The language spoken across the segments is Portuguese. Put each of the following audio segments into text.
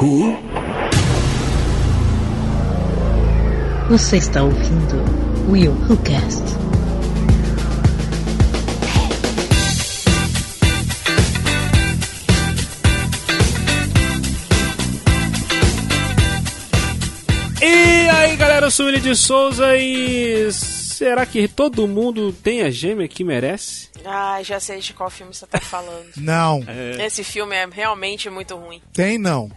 Who? Você está ouvindo Will Who Cast. E aí galera, eu sou o Willi de Souza e será que todo mundo tem a gêmea que merece? Ai, já sei de qual filme você tá falando. Não, Esse filme é realmente muito ruim. tem não.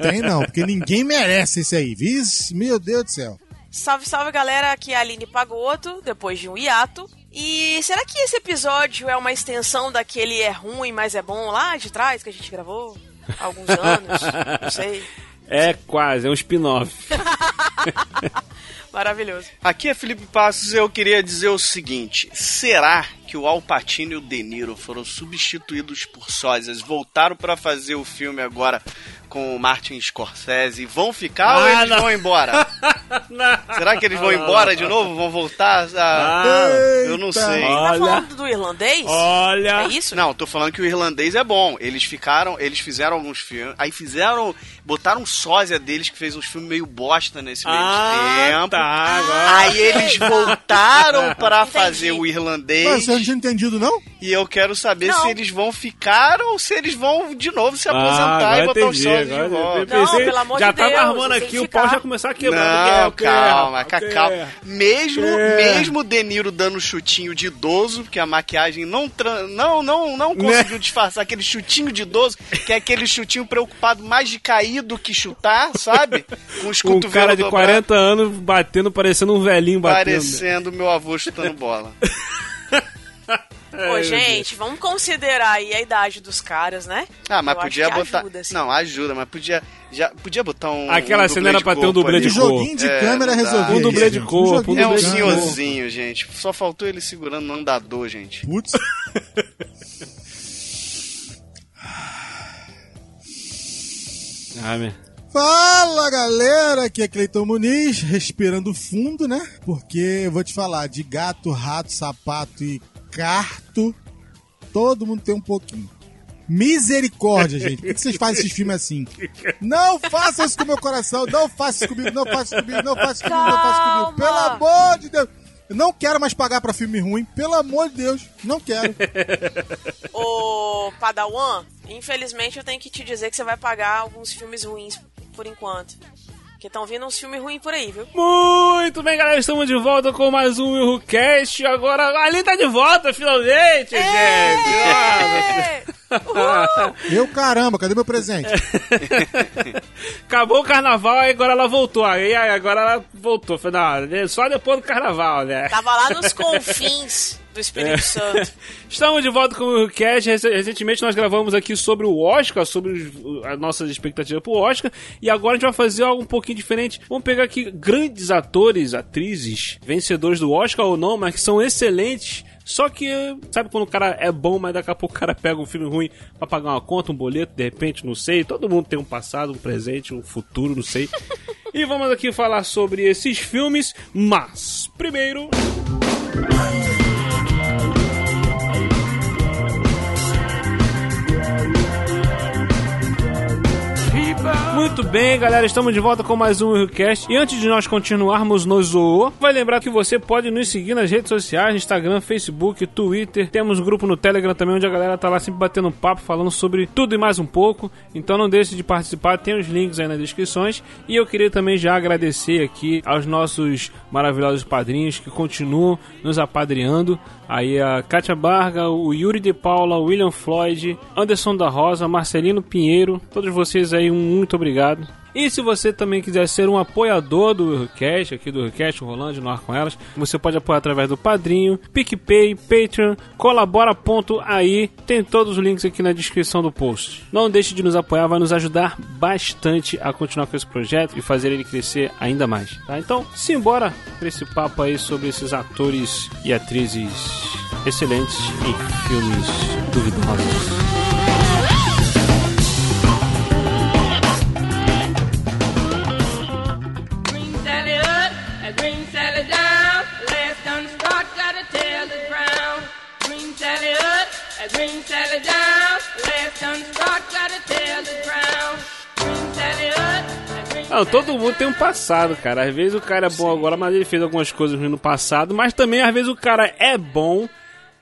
tem não, porque ninguém merece esse aí. Viz? Meu Deus do céu. Salve, salve galera, aqui é a Aline Pagoto, depois de um hiato. E será que esse episódio é uma extensão daquele é ruim, mas é bom lá de trás que a gente gravou há alguns anos? Não sei. É quase, é um spin-off. Maravilhoso. Aqui é Felipe Passos e eu queria dizer o seguinte: será que o Al Pacino e o De Niro foram substituídos por sósias, voltaram pra fazer o filme agora com o Martin Scorsese e vão ficar ou Ah, eles não. vão embora? Será que eles vão embora de novo? Vão voltar? a- Ah, eu não sei. Tá Olha. falando do irlandês? olha. É isso? Não, tô falando que o irlandês é bom. Eles ficaram, eles fizeram alguns filmes, aí fizeram, botaram um sósia deles que fez uns filmes meio bosta nesse meio Ah, tempo. tá, agora. Aí eles voltaram pra Entendi. fazer o Mas irlandês você não tinha entendido, não? e eu quero saber Não. se eles vão ficar ou se eles vão de novo se Ah, aposentar agora e botar os entendi, sósias de agora volta. pensei- Não, pelo amor já de tava Deus, armando aqui, o pau já começar a quebrar. Não, é? É? calma, é? calma. Mesmo, É. mesmo o De Niro dando chutinho de idoso, porque a maquiagem não, não, não, não Né? conseguiu disfarçar aquele chutinho de idoso, que é aquele chutinho preocupado mais de cair do que chutar, sabe? Com os um cara de dobrados, 40 anos batendo, parecendo um velhinho batendo. parecendo meu avô chutando bola. Ô, gente, vamos considerar aí a idade dos caras, né? Ah, mas Eu acho podia que botar. ajuda, assim. Não, ajuda, mas podia. Já, podia botar um. Aquela um cena era pra ter um corpo dublê de Um joguinho de É, câmera resolvia. Um dublê de corpo, joguinho É um um senhorzinho, gente. Só faltou ele segurando no andador, gente. Putz. Meu. Fala galera, aqui é Cleiton Muniz, respirando fundo, né? Porque eu vou te falar, de gato, rato, sapato e carto, todo mundo tem um pouquinho. Misericórdia, gente. Por que vocês fazem esses filmes assim? Não façam isso com o meu coração, não façam isso comigo, não façam isso comigo, não façam isso comigo, não façam isso comigo. Pelo amor de Deus. Eu não quero mais pagar pra filme ruim, pelo amor de Deus, não quero. Ô, Padawan, infelizmente eu tenho que te dizer que você vai pagar alguns filmes ruins por enquanto. Porque estão vindo uns filmes ruins por aí, viu? Muito bem, galera, estamos de volta com mais um WhoCast. Agora a Aline tá de volta, finalmente, gente! É! Uhul! Eu, caramba, cadê meu presente? Acabou o carnaval, aí agora ela voltou. Aí aí agora ela voltou. Falei, não, só depois do carnaval, né? Tava lá nos confins do Espírito Santo. Estamos de volta com o. Rec- Recentemente nós gravamos aqui sobre o Oscar, sobre as nossas expectativas pro Oscar. E agora a gente vai fazer algo um pouquinho diferente. Vamos pegar aqui grandes atores, atrizes, vencedores do Oscar ou não, mas que são excelentes. Só que, sabe quando o cara é bom, mas daqui a pouco o cara pega um filme ruim pra pagar uma conta, um boleto, de repente, não sei. Todo mundo tem um passado, um presente, um futuro, não sei. e vamos aqui falar sobre esses filmes, mas primeiro. Muito bem, galera, estamos de volta com mais um WhoCast. E antes de nós continuarmos no Zoô, vai lembrar que você pode nos seguir nas redes sociais, Instagram, Facebook, Twitter. Temos um grupo no Telegram também, onde a galera tá lá sempre batendo papo, falando sobre tudo e mais um pouco. Então não deixe de participar, tem os links aí nas descrições. E eu queria também já agradecer aqui aos nossos maravilhosos padrinhos que continuam nos apadreando. Aí a Kátia Barga, o Yuri de Paula, o William Floyd, Anderson da Rosa, Marcelino Pinheiro, todos vocês aí, muito obrigado. E se você também quiser ser um apoiador do Request, aqui do Request, Rolando no Ar com Elas, você pode apoiar através do Padrinho, PicPay, Patreon, colabora.ai, tem todos os links aqui na descrição do post. Não deixe de nos apoiar, vai nos ajudar bastante a continuar com esse projeto e fazer ele crescer ainda mais, tá? Então, simbora pra esse papo aí sobre esses atores e atrizes excelentes em filmes duvidosos. Não, todo mundo tem um passado, cara. Às vezes o cara é bom agora, mas ele fez algumas coisas ruins no passado. Mas também, às vezes, o cara é bom,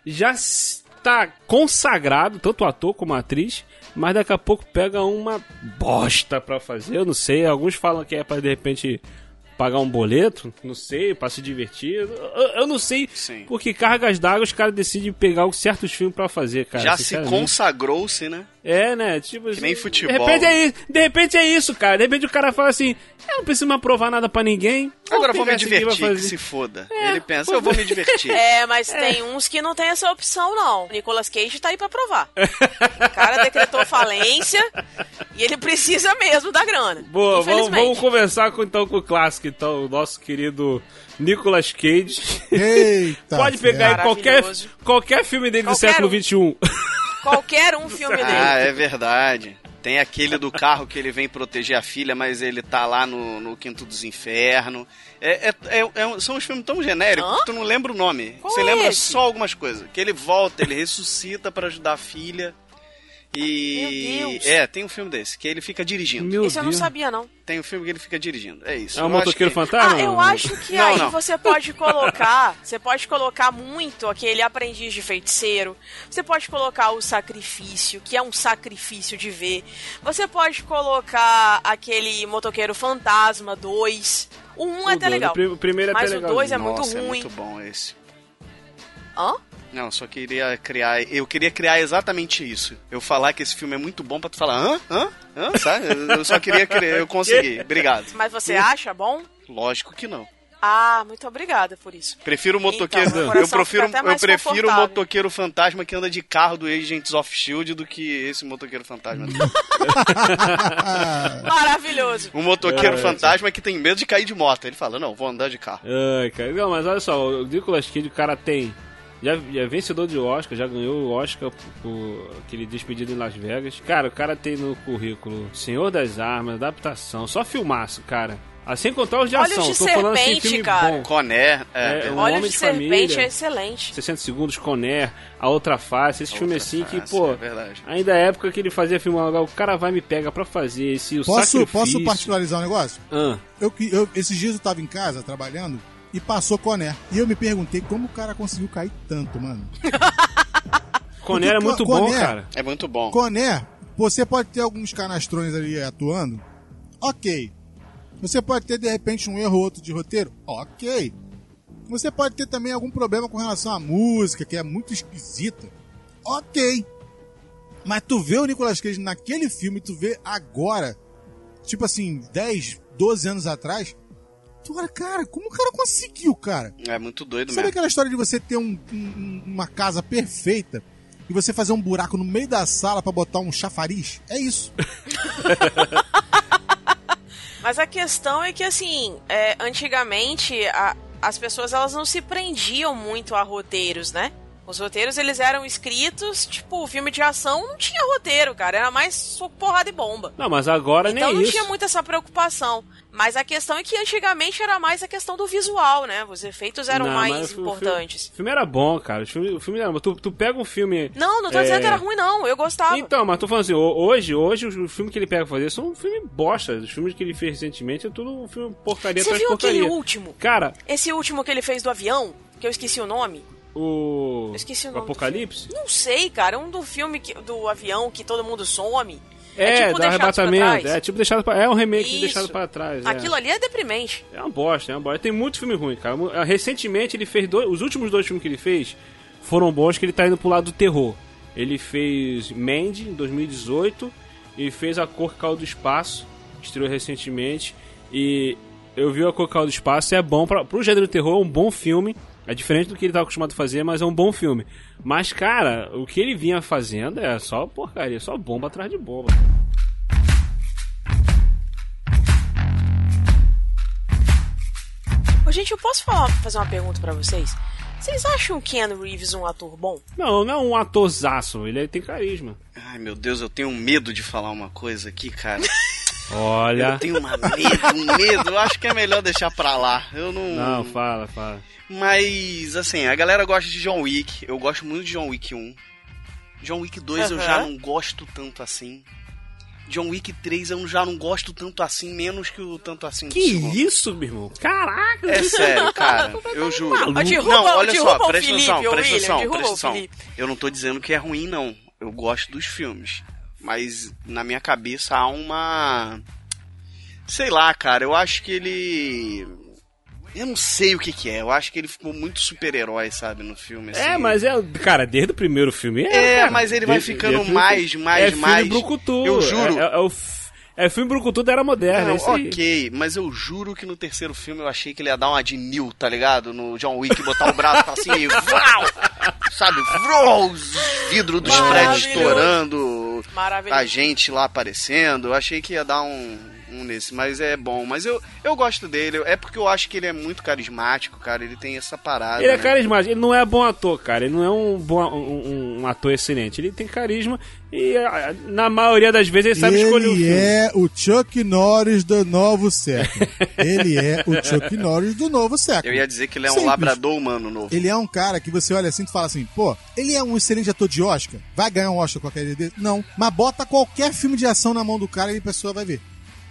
já está consagrado, tanto ator como atriz, mas daqui a pouco pega uma bosta pra fazer. Eu não sei, alguns falam que é pra de repente pagar um boleto, não sei, pra se divertir. Eu, eu não sei Sim. porque cargas d'água os caras decidem pegar certos filmes pra fazer, cara. Já se consagrou-se, né? É, né? Tipo, Que nem futebol. De repente é, isso, de repente é isso, cara. De repente o cara fala assim: eu não preciso mais provar nada pra ninguém. Agora vou me divertir, que fazer." se foda. É, Ele pensa, eu vou me divertir. É, mas tem uns que não tem essa opção, não. Nicolas Cage tá aí pra provar. O cara decretou falência e ele precisa mesmo da grana. Boa, vamos, vamos conversar com, então com o clássico, então, o nosso querido Nicolas Cage. Eita. Pode pegar aí ferro. qualquer, qualquer filme dele do Qualquer século um. Qualquer um filme dele. Ah, é verdade. Tem aquele do carro que ele vem proteger a filha, mas ele tá lá no, no Quinto dos Infernos. É, é- é- é um- são uns filmes tão genéricos Hã? que tu não lembra o nome. Qual Você é lembra esse? só algumas coisas. Que ele volta, ele ressuscita pra ajudar a filha. E. Meu Deus. É, tem um filme desse, que ele fica dirigindo. Meu Esse eu não Deus. sabia, não. Tem um filme que ele fica dirigindo. É isso. É acho motoqueiro que- fantasma? Ah, eu acho que Não, aí não. você pode colocar, você pode colocar muito aquele aprendiz de feiticeiro, você pode colocar o sacrifício, que é um sacrifício de ver. Você pode colocar aquele motoqueiro fantasma 2. O 1 um é até legal. O pri- o primeiro é mas até o 2 é muito Nossa, é ruim. muito bom esse. Hã? Não, só queria criar. Eu queria criar exatamente isso. Eu falar que esse filme é muito bom pra tu falar, hã? Hã? Hã? Sabe? Eu- só queria criar. Eu consegui. Obrigado. Mas você acha bom? Lógico que não. Ah, muito obrigada por isso. Prefiro o motoqueiro. Então, eu prefiro, eu prefiro o motoqueiro fantasma que anda de carro do Agents of Shield do que esse motoqueiro fantasma. Maravilhoso. um motoqueiro É, fantasma que tem medo de cair de moto. Ele fala, não, vou andar de carro. Ai, cara. Não, mas olha só, o Nicolas Cage, o cara tem. Já, já é vencedor de Oscar, já ganhou o Oscar por, por aquele despedido em Las Vegas. Cara, o cara tem no currículo Senhor das Armas, adaptação, só filmaço, cara. Assim contar os de Olhos ação. de Tô falando assim, Serpente, filme cara. bom. Conner, é, É, um Olha Homem de de Serpente Família. é excelente. 60 segundos, Conner, A Outra Face, esse filme assim que, face, pô, é verdade. ainda é época que ele fazia filme o cara vai e me pega pra fazer esse o Posso, sacrifício. posso particularizar um negócio? Ah, Eu, que- eu- esses dias eu tava em casa trabalhando e passou Coné. E eu me perguntei como o cara conseguiu cair tanto, mano. Conner é muito bom, cara. É muito bom. Coné, você pode ter alguns canastrões ali atuando. Ok. Você pode ter, de repente, um erro ou outro de roteiro. Ok. Você pode ter também algum problema com relação à música, que é muito esquisita. Ok. Mas tu vê o Nicolas Cage naquele filme, tu vê agora, tipo assim, 10, 12 anos atrás, tu olha, cara, como o cara conseguiu, cara? É muito doido Sabe mesmo. aquela história de você ter um- um- uma casa perfeita e você fazer um buraco no meio da sala pra botar um chafariz? É isso. Mas a questão é que, assim, é, antigamente a- as pessoas elas não se prendiam muito a roteiros, né? Os roteiros eles eram escritos, tipo, o filme de ação não tinha roteiro, cara. Era mais porrada e bomba. Não, mas agora Então nem não isso. tinha muito essa preocupação. Mas a questão é que antigamente era mais a questão do visual, né? Os efeitos eram Não, mais o importantes. O filme era bom, cara. O filme, o filme era bom. Tu, tu pega um filme. Não, não tô é, dizendo que era ruim, não. Eu gostava. Então, mas tô falando assim, ho- hoje, hoje o filme que ele pega pra fazer são um filme bosta. Os filmes que ele fez recentemente é tudo um filme porcaria Você viu aquele último? Cara, Esse último que ele fez do avião, que eu esqueci o nome. o. Eu esqueci o o nome. do Apocalipse? filme. Não sei, cara. Um do filme que- do avião que todo mundo some. É, tipo do Deixados pra arrebatamento. É tipo deixado pra, É um remake Isso. deixado pra trás. é. Aquilo ali é deprimente. É uma bosta, é uma bosta. Tem muito filme ruim, cara. Mu- Recentemente ele fez dois. Os últimos dois filmes que ele fez foram bons, que ele tá indo pro lado do terror. Ele fez Mandy em 2018 e fez A Cor que Caiu do Espaço, estreou recentemente. E eu vi A Cor que Caiu do Espaço, é bom pra, pro gênero terror, é um bom filme. É diferente do que ele tá acostumado a fazer, mas é um bom filme. Mas, cara, o que ele vinha fazendo é só porcaria, só bomba atrás de bomba. Ô, gente, eu posso falar- fazer uma pergunta pra vocês? Vocês acham o Ken Reeves um ator bom? Não, não é um atorzaço, ele tem carisma. Ai, meu Deus, eu tenho medo de falar uma coisa aqui, cara. Olha. Eu tenho uma medo, um medo. Eu acho que é melhor deixar pra lá. Eu não. Não, fala, fala. Mas, assim, a galera gosta de John Wick. Eu gosto muito de John Wick 1. John Wick 2 eu já não gosto tanto assim. John Wick 3 eu já não gosto tanto assim, menos que o tanto assim Que isso, meu irmão? Caraca! É sério, cara. Eu juro. Ó, derruba- não, olha só, presta atenção, presta atenção, presta atenção. Eu não tô dizendo que é ruim, não. Eu gosto dos filmes. Mas na minha cabeça há uma. Sei lá, cara, eu acho que ele. Eu não sei o que, que é. Eu acho que ele ficou muito super-herói, sabe, no filme. É, assim. mas é, cara, desde o primeiro filme. É, cara. mas ele vai Desde- ficando mais, mais, é mais. Brucutu. Eu juro. É, é, é o é filme Brucutu era moderna. Não, é isso aí. ok, mas eu juro que no terceiro filme eu achei que ele ia dar uma de Neil, tá ligado? No John Wick, botar o braço pra cima e! Sabe, vrau! Os vidros dos prédios estourando, a gente lá aparecendo. Eu achei que ia dar um, um nesse, mas é bom. Mas eu, eu gosto dele, é porque eu acho que ele é muito carismático, cara. Ele tem essa parada. Ele é né? carismático, ele não é bom ator, cara. Ele não é um, bom, um, um ator excelente. Ele tem carisma e a- na maioria das vezes ele sabe escolher o Ele filme. é o Chuck Norris do novo século. Ele é o Chuck Norris do novo século. Eu ia dizer que ele é um Simples. labrador humano novo. Ele é um cara que você olha assim e fala assim, pô, ele é um excelente ator de Oscar? Vai ganhar um Oscar com qualquer dele? Não. Mas bota qualquer filme de ação na mão do cara e a pessoa vai ver.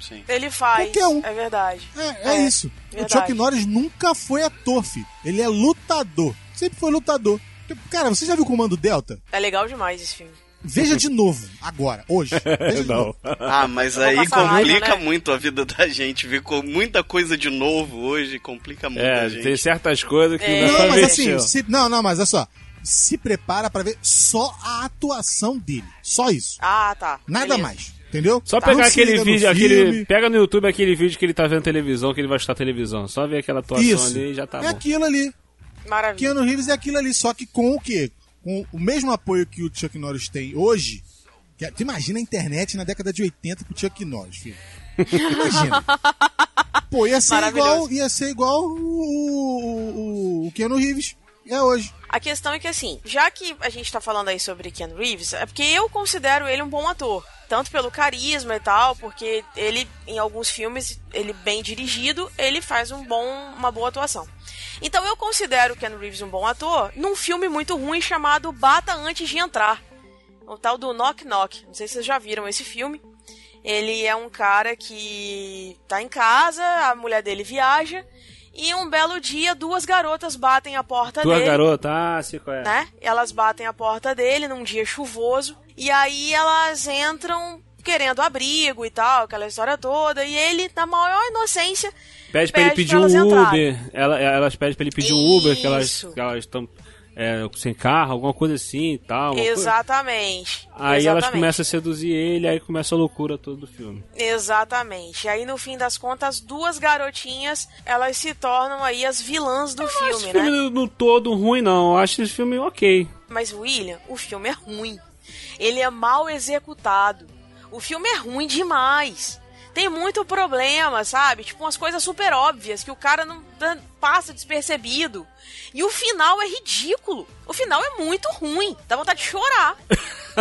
Sim. Ele faz. Qualquer um. É verdade. É, é isso. O verdade. Chuck Norris nunca foi ator, filho. Ele é lutador. Sempre foi lutador. Cara, você já viu o Comando Delta? É legal demais esse filme. Veja de novo, agora, hoje. Não. Ah, mas aí passar raiva, complica né? muito a vida da gente. Ver com muita coisa de novo hoje, complica muito É, a gente. tem certas coisas que É. não, Não, mas assim, se- não, não, mas olha só. Se prepara pra ver só a atuação dele. Só isso. Ah, tá. Nada Beleza. mais. Entendeu? Só Tá, pegar não aquele vídeo, aquele. Pega no YouTube aquele vídeo que ele tá vendo televisão, que ele vai estar televisão. Só ver aquela atuação Isso. ali e já tá é bom. aquilo ali. Maravilha. Keanu Reeves é aquilo ali, só que com o quê? Com o mesmo apoio que o Chuck Norris tem hoje. Que, é- tu imagina a internet na década de 80 pro Chuck Norris, filho. Imagina. Pô, ia ser igual, ia ser igual o, o, o Keanu Reeves é hoje. A questão é que, assim, já que a gente tá falando aí sobre Ken Reeves, é porque eu considero ele um bom ator. Tanto pelo carisma e tal, porque ele, em alguns filmes, ele bem dirigido, ele faz um bom, uma boa atuação. Então eu considero Ken Reeves um bom ator num filme muito ruim chamado Bata Antes de Entrar. O tal do Knock Knock. Não sei se vocês já viram esse filme. Ele é um cara que tá em casa, a mulher dele viaja, e um belo dia duas garotas batem a porta Tua dele garota, ah, sei qual é. né? Elas batem a porta dele num dia chuvoso e aí elas entram querendo abrigo e tal, aquela história toda, e ele, na maior inocência, Pede pra ele Pede pedir pra um Uber. Ela, elas pedem pra ele pedir um Uber, que elas Isso. que elas estão é, sem carro, alguma coisa assim e tal. uma coisa- exatamente. Aí elas exatamente. começam a seduzir ele, aí começa a loucura toda do filme. Exatamente. Aí no fim das contas, duas garotinhas, elas se tornam aí as vilãs do Esse filme, filme né? no, no todo ruim, não. Eu acho esse filme ok. Mas William, o filme é ruim. Ele é mal executado. O filme é ruim demais. Tem muito problema, sabe? Tipo umas coisas super óbvias que o cara não passa despercebido. E o final é ridículo. O final é muito ruim. Dá vontade de chorar.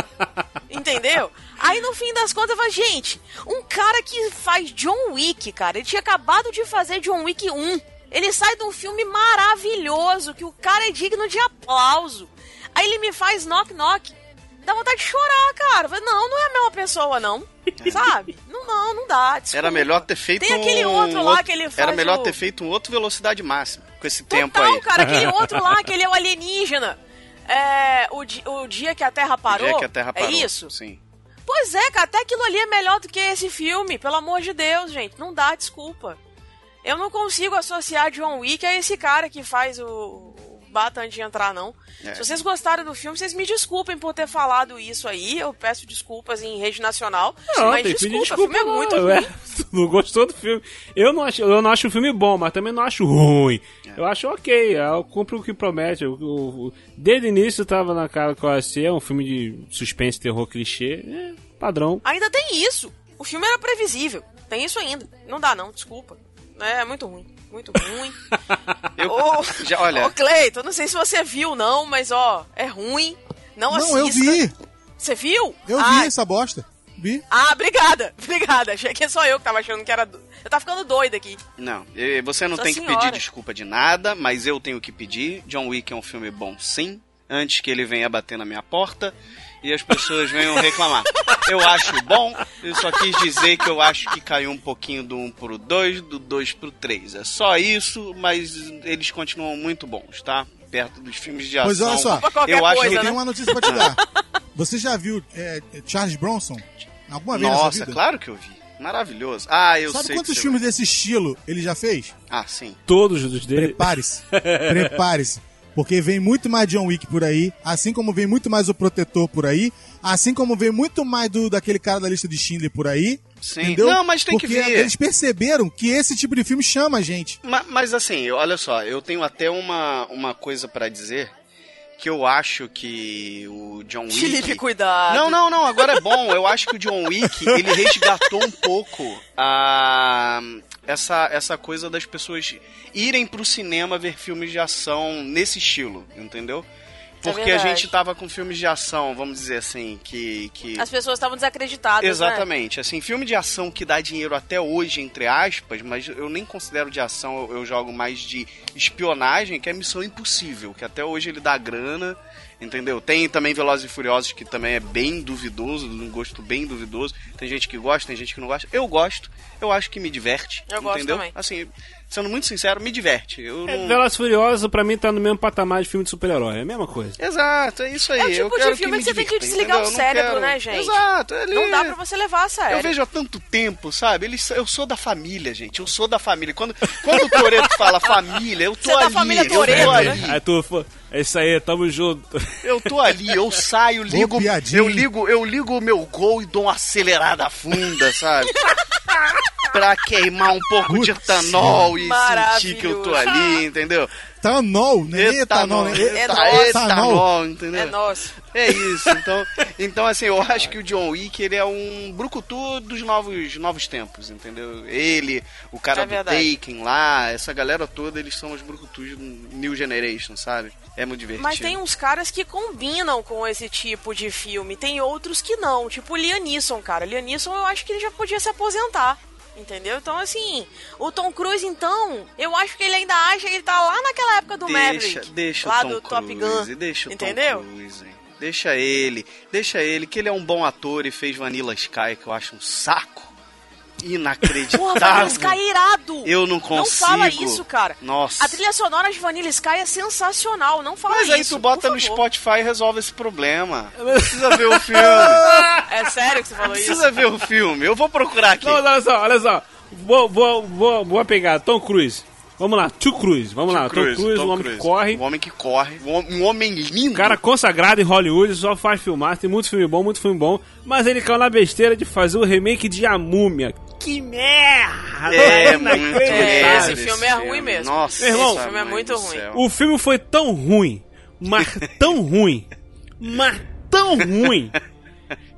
Entendeu? Aí no fim das contas, eu falo, gente, um cara que faz John Wick, cara, ele tinha acabado de fazer John Wick 1. Ele sai de um filme maravilhoso, que o cara é digno de aplauso. Aí ele me faz knock knock. Dá vontade de chorar, cara. Falo, Não, não é a mesma pessoa, não. Sabe? Não, não, não dá. desculpa. Era melhor ter feito Tem aquele um outro lá que ele Era faz melhor o- ter feito um outro velocidade máxima com esse Total, tempo aí. cara, aquele outro lá, aquele é o alienígena. É, o, di- o dia que a Terra parou. O dia que a Terra parou. É isso? Sim. Pois é, cara, até aquilo ali é melhor do que esse filme, pelo amor de Deus, gente. Não dá, desculpa. Eu não consigo associar John Wick a esse cara que faz o Bata antes de entrar, não. É. Se vocês gostaram do filme, vocês me desculpem por ter falado isso aí. Eu peço desculpas em rede nacional. mas tem que pedir desculpa, o filme é não, muito ué. ruim. Tu não gostou do filme. Eu não acho, eu não acho o filme bom, mas também não acho ruim. É. Eu acho ok, eu cumpro o que promete. O- o- desde o início tava na cara que eu ia ser um filme de suspense, terror, clichê. É, padrão. Ainda tem isso. O filme era previsível. Tem isso ainda. Não dá, não, desculpa. É muito ruim. Muito ruim. Eu, Ô, já, olha, Ô, Cleiton, não sei se você viu, não, mas ó, é ruim. Não, Não, eu assista. vi. Você viu? Eu ah, vi essa bosta. Vi. Ah, obrigada. Obrigada. Achei que só eu que tava achando que era. do- Eu tava ficando doida aqui. não, você não Nossa tem que senhora. pedir desculpa de nada, mas eu tenho que pedir. John Wick é um filme bom, sim. Antes que ele venha bater na minha porta. E as pessoas venham reclamar. Eu acho bom, eu só quis dizer que eu acho que caiu um pouquinho do 1 pro 2, do 2 pro 3. É só isso, mas eles continuam muito bons, tá? Perto dos filmes de ação. Pois olha só, eu acho coisa, eu que né? tenho uma notícia pra te dar. Você já viu é, Charles Bronson? Alguma vez Nossa, vida? claro que eu vi. Maravilhoso. Ah, eu Sabe sei. quantos que você filmes desse estilo ele já fez? vai- Ah, sim. Todos os dele. Prepare-se. Prepare-se. Porque vem muito mais John Wick por aí, assim como vem muito mais o Protetor por aí, assim como vem muito mais do daquele cara da lista de Schindler por aí. Sim. Entendeu? Não, mas tem que Porque ver. eles perceberam que esse tipo de filme chama a gente. Ma- Mas, assim, olha só, eu tenho até uma, uma coisa pra dizer que eu acho que o John Wick. Felipe, cuidado. Não, não, não, agora é bom. Eu acho que o John Wick, ele resgatou um pouco a essa, essa coisa das pessoas irem pro cinema ver filmes de ação nesse estilo, entendeu? Porque a verdade. gente tava com filmes de ação, vamos dizer assim, que. que... As pessoas estavam desacreditadas, né? Exatamente. Assim, filme de ação que dá dinheiro até hoje, entre aspas, mas eu nem considero de ação, eu, eu jogo mais de espionagem, que é Missão Impossível, que até hoje ele dá grana, entendeu? Tem também Velozes e Furiosos, que também é bem duvidoso, de um gosto bem duvidoso. Tem gente que gosta, tem gente que não gosta. Eu gosto, eu acho que me diverte, Eu gosto entendeu? também. Assim, sendo muito sincero, me diverte. Eu É, não... Velozes e Furiosos, pra mim, tá no mesmo patamar de filme de super-herói. É a mesma coisa. Exato, é isso aí. É o tipo eu de quero filme me que você tem que divirta, desligar entendeu? o cérebro, quero- né, gente? Exato, ali... Não dá pra você levar a sério. Eu vejo há tanto tempo, sabe? Eles, eu sou da família, gente. Eu sou da família. Quando, quando o Toreto fala família, eu tô Você é da ali. família eu Toretto, tô né? ali. Aí tu, é isso aí, tamo junto. Eu tô ali, eu saio, ligo, eu ligo, eu ligo o meu gol e dou uma acelerada funda, sabe? pra queimar um pouco de Putz, etanol e sentir que eu tô ali, entendeu? Etanol, né? Etanol, né? É Eta- nosso. etanol, entendeu? É nosso. É isso, então, então assim, eu acho que o John Wick, ele é um brucutu dos novos, novos tempos, entendeu? Ele, o cara É do. Taken lá, essa galera toda, eles são os brucutus do New Generation, sabe? É muito divertido. Mas tem uns caras que combinam com esse tipo de filme. Tem outros que não. Tipo o Liam Neeson, cara. Liam Neeson eu acho que ele já podia se aposentar. Entendeu? Então, assim, o Tom Cruise, então, eu acho que ele ainda acha que ele tá lá naquela época do deixa, Maverick. deixa lá o Tom do Top Cruise, Gun. deixa o entendeu? Tom Cruise, hein? Deixa ele, deixa ele, que ele é um bom ator e fez Vanilla Sky, que eu acho um saco. Inacreditável. Porra, Vanilla Sky é irado! Eu não Não consigo. fala isso, cara. Nossa. A trilha sonora de Vanilla Sky é sensacional, não fala Mas isso. aí tu bota no favor. Spotify e resolve esse problema. Não precisa ver o filme. É sério que você falou isso? Precisa ver o filme. Eu vou procurar aqui. Não, olha só, olha só. Boa, boa, boa, boa pegada. Tom Cruise. Vamos lá, Tom Cruise. Vamos lá, Tom Cruise, Tom um homem Cruise. que corre. Um homem que corre. Um um homem lindo. Cara consagrado em Hollywood, só faz filmar, tem muito filme bom, muito filme bom, mas ele caiu na besteira de fazer o remake de A Múmia. Que merda! é muito. É, esse filme é ruim mesmo. Nossa, Meu irmão, esse filme é muito ruim. O filme foi tão ruim, mas tão ruim, mas tão ruim,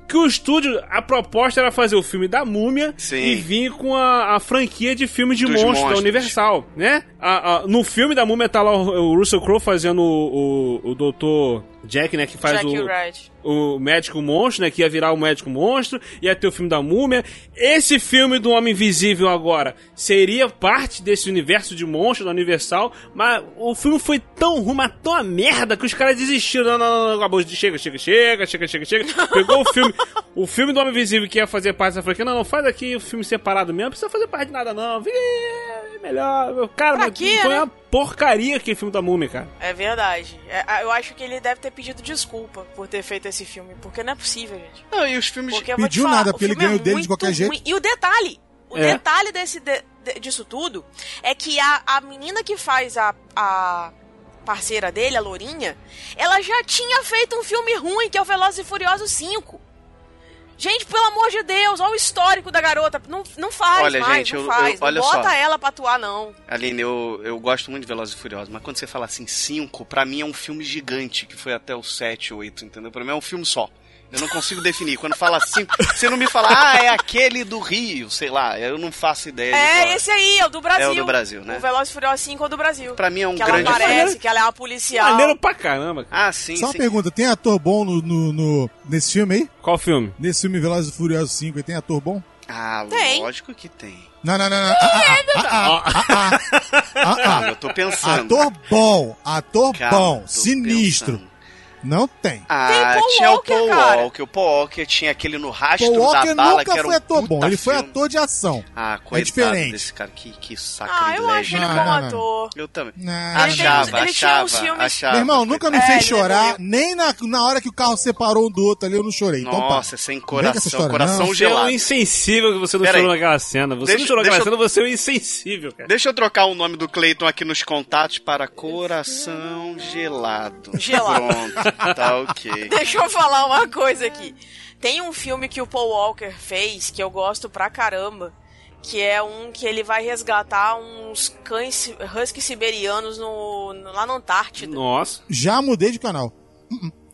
que o estúdio, a proposta era fazer o filme da múmia Sim. e vir com a, a franquia de filmes de Dos monstros, da monstros. Universal, né? A- a- no filme da múmia tá lá o, o Russell Crowe fazendo o, o, o Dr. Jack, né? Que faz Jack o, Wright. o médico monstro, né? Que ia virar o médico monstro, ia ter o filme da múmia. Esse filme do Homem Invisível agora seria parte desse universo de monstros da Universal, mas o filme foi tão ruim, mas tão a merda que os caras desistiram. Não, não, não, não, acabou. Chega, chega, chega, chega, chega, chega. Pegou o filme, o filme do Homem Invisível que ia fazer parte dessa franquia. Não, não, faz aqui o filme separado mesmo, não precisa fazer parte de nada, não. É melhor. Cara, Pra quê, foi né? uma porcaria aquele filme da múmia, cara. É verdade. É, eu acho que ele deve ter pedido desculpa por ter feito esse filme, porque não é possível, gente. Não, e os filmes... Porque Pediu falar, nada, o porque ele é ganhou dele de qualquer jeito. E o detalhe, o É. detalhe desse, de- de- disso tudo é que a, a menina que faz a, a parceira dele, a Lourinha, ela já tinha feito um filme ruim, que é o Velozes e Furiosos 5. Gente, pelo amor de Deus, olha o histórico da garota. Não, não faz Olha, mais, gente, não eu- faz. eu- olha não bota só. ela pra atuar, não. Aline, eu, eu gosto muito de Velozes e Furiosos, mas quando você fala assim, cinco, pra mim é um filme gigante, que foi até o 7, 8, entendeu? Pra mim é um filme só. Eu não consigo definir. Quando fala cinco, você não me fala, ah, é aquele do Rio, sei lá, eu não faço ideia de qual É, esse aí, é o do Brasil. É o do Brasil, né? O Velozes e Furiosos 5 é o do Brasil. Pra mim é um que ela grande aparece, filme. que ela é uma policial. Maneiro pra caramba, cara. Ah, sim, Só uma sim. pergunta, tem ator bom no, no- no- nesse filme aí? Qual filme? Nesse filme Velozes e Furiosos 5, aí tem ator bom? Ah, Tem. lógico que tem. Não, não, não, não. Ah, ah, ah, ah, ah, ah, ah, Ah, eu tô pensando. Ator bom, ator Calma, bom, sinistro. pensando. Não tem. Ah, Tem Paul tinha Walker, o Paul cara. Walker. O Paul Walker tinha aquele no rastro Paul Walker da bala, nunca que era um foi ator bom, ele foi filme. ator de ação. Ah, coitado diferente. desse cara, que, que Ah, sacrilégio. eu acho ele não. ator. Eu também. Não, achava, Ele tem- ele tinha achava, uns filmes- achava. Meu irmão, nunca me É, fez ele chorar, nem na, na hora que o carro separou um do outro ali, eu não chorei. então, pá. Nossa, sem com essa coração, coração não. Você é um gelado. insensível que você não Pera chorou aí. naquela cena. Você Deixa- não chorou naquela eu- cena, você é um insensível, cara. Deixa eu trocar o nome do Cleiton aqui nos contatos para coração gelado. Gelado. Pronto, tá ok. Deixa eu falar uma coisa aqui. Tem um filme que o Paul Walker fez que eu gosto pra caramba. Que é um que ele vai resgatar uns cães husky siberianos no, no- lá na Antártida. Nossa. Já mudei de canal.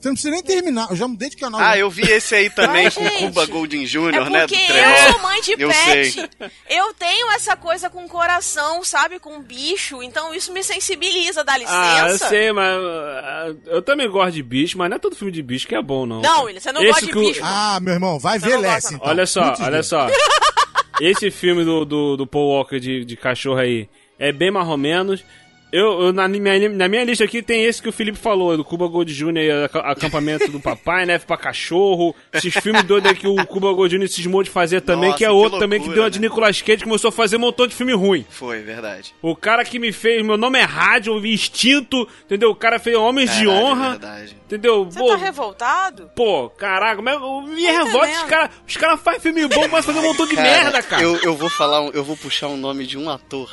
Você não precisa nem terminar, eu já mudei de canal. Ah, já. eu vi esse aí também Mas, com gente, Cuba Golding Jr., É né? Do porque eu sou mãe de Eu pet. sei. Eu tenho essa coisa com coração, sabe? Com bicho. Então isso me sensibiliza, dá Ah, eu licença. sei, mas ah, eu também gosto de bicho, mas não é todo filme de bicho que é bom, não. Não, William, você não Esse gosta de bicho. Ah, meu irmão, vai Você ver não gosta, Less, não. então. Olha só, Putz, olha Deus. só. Esse filme do, do, do Paul Walker de, de cachorro aí é bem mais ou menos. Eu, eu- na, minha, na minha lista aqui tem esse que o Felipe falou, do Cuba Gold Jr., aca- acampamento do papai, neve pra cachorro. Esses filmes doidos aí que o Cuba Gold Jr. cismou de fazer também, Nossa, que é que outro também que loucura, deu a de né? Nicolas Cage, começou a fazer um montão de filme ruim. Foi, verdade. O cara que me fez, meu nome é Rádio, Instinto, entendeu? O cara fez Homens de Honra, verdade. entendeu? Você Pô, tá revoltado? Pô, caraca, mas eu me Tá revolta, os caras os cara fazem filme bom, mas fazem um montão de merda, cara. Eu, eu vou falar, um- eu vou puxar o nome de um ator.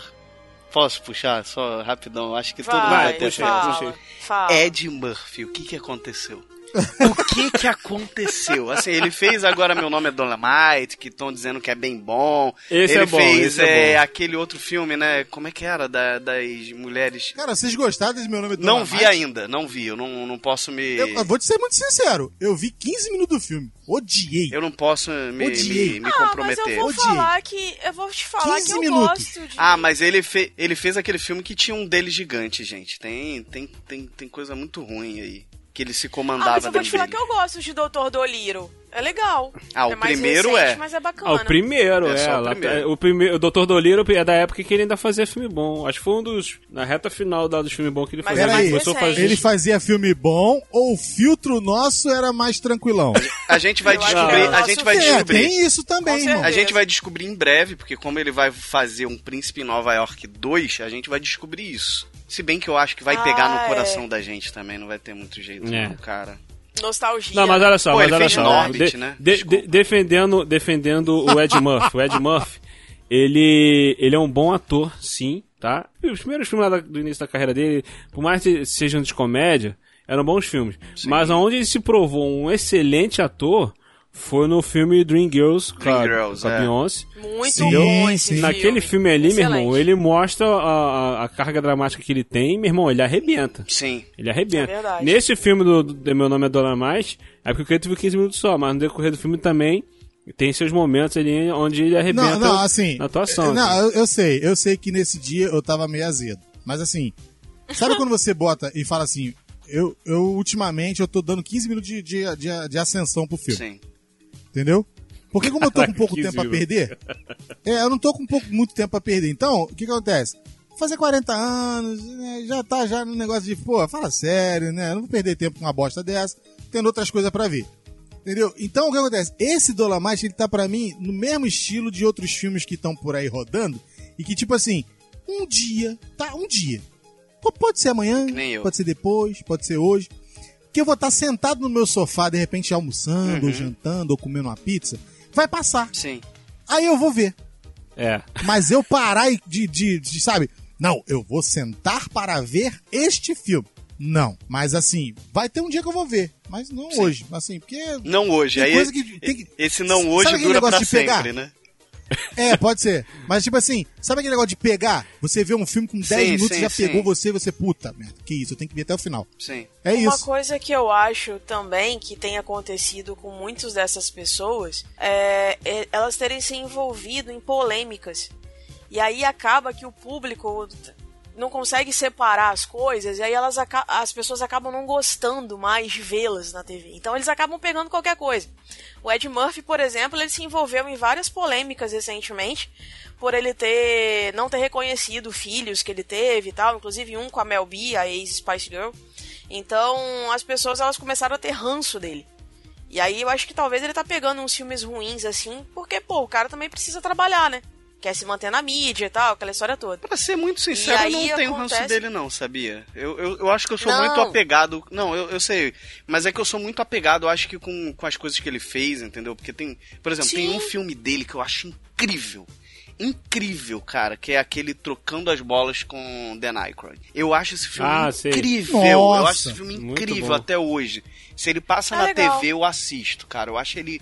Posso puxar só rapidão? Acho que todo mundo Vai, vai ter fala, fala. Ed Murphy, o que que aconteceu? O que que aconteceu? Assim, ele fez agora Meu Nome é Dolomite, que estão dizendo que é bem bom. Esse ele é bom, fez esse é é, bom. aquele outro filme, né? Como é que era? Da- das mulheres. Cara, vocês gostaram desse meu nome do Não Dynamite? vi ainda, não vi. Eu não, não posso me. Eu, eu vou te ser muito sincero, eu vi 15 minutos do filme. Odiei. Eu não posso me, Odiei. me, me Ah, mas eu comprometer. vou Odiei. falar que. Eu vou te falar 15 que eu minutos. gosto de. Ah, mas ele, fe ele fez aquele filme que tinha um dele gigante, gente. Tem, tem, tem, tem coisa muito ruim aí. Que ele se Ah, comandava mas eu vou te falar dele. que eu gosto de Doutor Doliro. É legal. Ah, o é primeiro recente, é. Mas é bacana. Ah, o primeiro, É é. só o lá- primeiro. é, o primeiro. O Dr. Doliro é da época que ele ainda fazia filme bom. Acho que foi um dos. Na reta final da, dos filmes bons que ele Mas fazia. é mais Ele começou a recente. fazer. Ele fazia filme bom ou o filtro nosso era mais tranquilão? A gente vai descobrir. A gente vai filme. É, descobrir. tem isso também, irmão. A gente vai descobrir em breve, porque como ele vai fazer um Príncipe em Nova York 2, a gente vai descobrir isso. Se bem que eu acho que vai pegar Ah, no é. coração da gente também, não vai ter muito jeito, É. não, cara. Nostalgia. Não, mas olha só, Pô, mas ele olha fez só. Norbit, de- né? de- de- defendendo, defendendo o Ed Murphy. O Ed Murphy, ele, ele é um bom ator, sim, tá? E os primeiros filmes do início da carreira dele, por mais que sejam de comédia, eram bons filmes. Mas aonde ele se provou um excelente ator foi no filme Dreamgirls com a, Dreamgirls, com a é. Beyoncé. Muito Sim, bom esse sim. Naquele filme ali, meu irmão, Excelente. ele mostra a, a, a carga dramática que ele tem, meu irmão, ele arrebenta. Sim. Ele arrebenta. É verdade. Nesse filme do, do Meu Nome é Dona Mais, é porque o Cleiton viu 15 minutos só, mas no decorrer do filme também tem seus momentos ali onde ele arrebenta Não, não, assim. na atuação. Não, assim. eu, eu sei, eu sei que nesse dia eu tava meio azedo. Mas assim, sabe quando você bota e fala assim, eu, eu ultimamente eu tô dando 15 minutos de, de, de, de ascensão pro filme, Sim. Entendeu? Porque como eu tô com pouco 15 tempo pra minutos. perder, é, eu não tô com pouco, muito tempo pra perder. Então, o que que acontece? Fazer 40 anos, né, já tá já no negócio de, pô, fala sério, né? Eu não vou perder tempo com uma bosta dessa, tendo outras coisas pra ver. Entendeu? Então o que acontece? Esse Dolomite, ele tá pra mim no mesmo estilo de outros filmes que estão por aí rodando e que tipo assim, um dia, tá? Um dia. Pode ser amanhã, pode ser depois, pode ser hoje. Que eu vou estar sentado no meu sofá, de repente almoçando, Uhum. ou jantando, ou comendo uma pizza. Vai passar. Sim. Aí eu vou ver. É. Mas eu parar e de, de, de, sabe? Não, eu vou sentar para ver este filme. Não. Mas assim, vai ter um dia que eu vou ver. Mas não hoje. Assim, porque. Não hoje. Aí coisa que tem que- esse não hoje dura pra de pegar? sempre, né? É, pode ser. Mas tipo assim, sabe aquele negócio de pegar? Você vê um filme com 10 Sim, minutos sim, já sim. pegou você, você, puta merda, que isso, eu tenho que ver até o final. Sim. É Uma isso. coisa que eu acho também que tem acontecido com muitas dessas pessoas é, é elas terem se envolvido em polêmicas. E aí acaba que o público não consegue separar as coisas e aí elas as pessoas acabam não gostando mais de vê-las na TV. Então eles acabam pegando qualquer coisa. O Ed Murphy, por exemplo, ele se envolveu em várias polêmicas recentemente por ele ter não ter reconhecido filhos que ele teve e tal, inclusive um com a Mel B, a ex-Spice Girl. Então as pessoas elas começaram a ter ranço dele. E aí eu acho que talvez ele tá pegando uns filmes ruins assim, porque, pô, o cara também precisa trabalhar, né? Quer se manter na mídia e tal, aquela história toda. Pra ser muito sincero, eu não tenho ranço acontece- dele, não, sabia? Eu, eu, eu acho que eu sou Não. muito apegado. Não, eu, eu sei. Mas é que eu sou muito apegado, eu acho que com, com as coisas que ele fez, entendeu? Porque tem. Por exemplo, tem Sim. um filme dele que eu acho incrível. Incrível, cara, que é aquele Trocando as Bolas com Dan Aykroyd. Eu acho esse filme Ah, incrível. Eu acho esse filme incrível até hoje. Se ele passa É na legal. TV, eu assisto, cara. Eu acho ele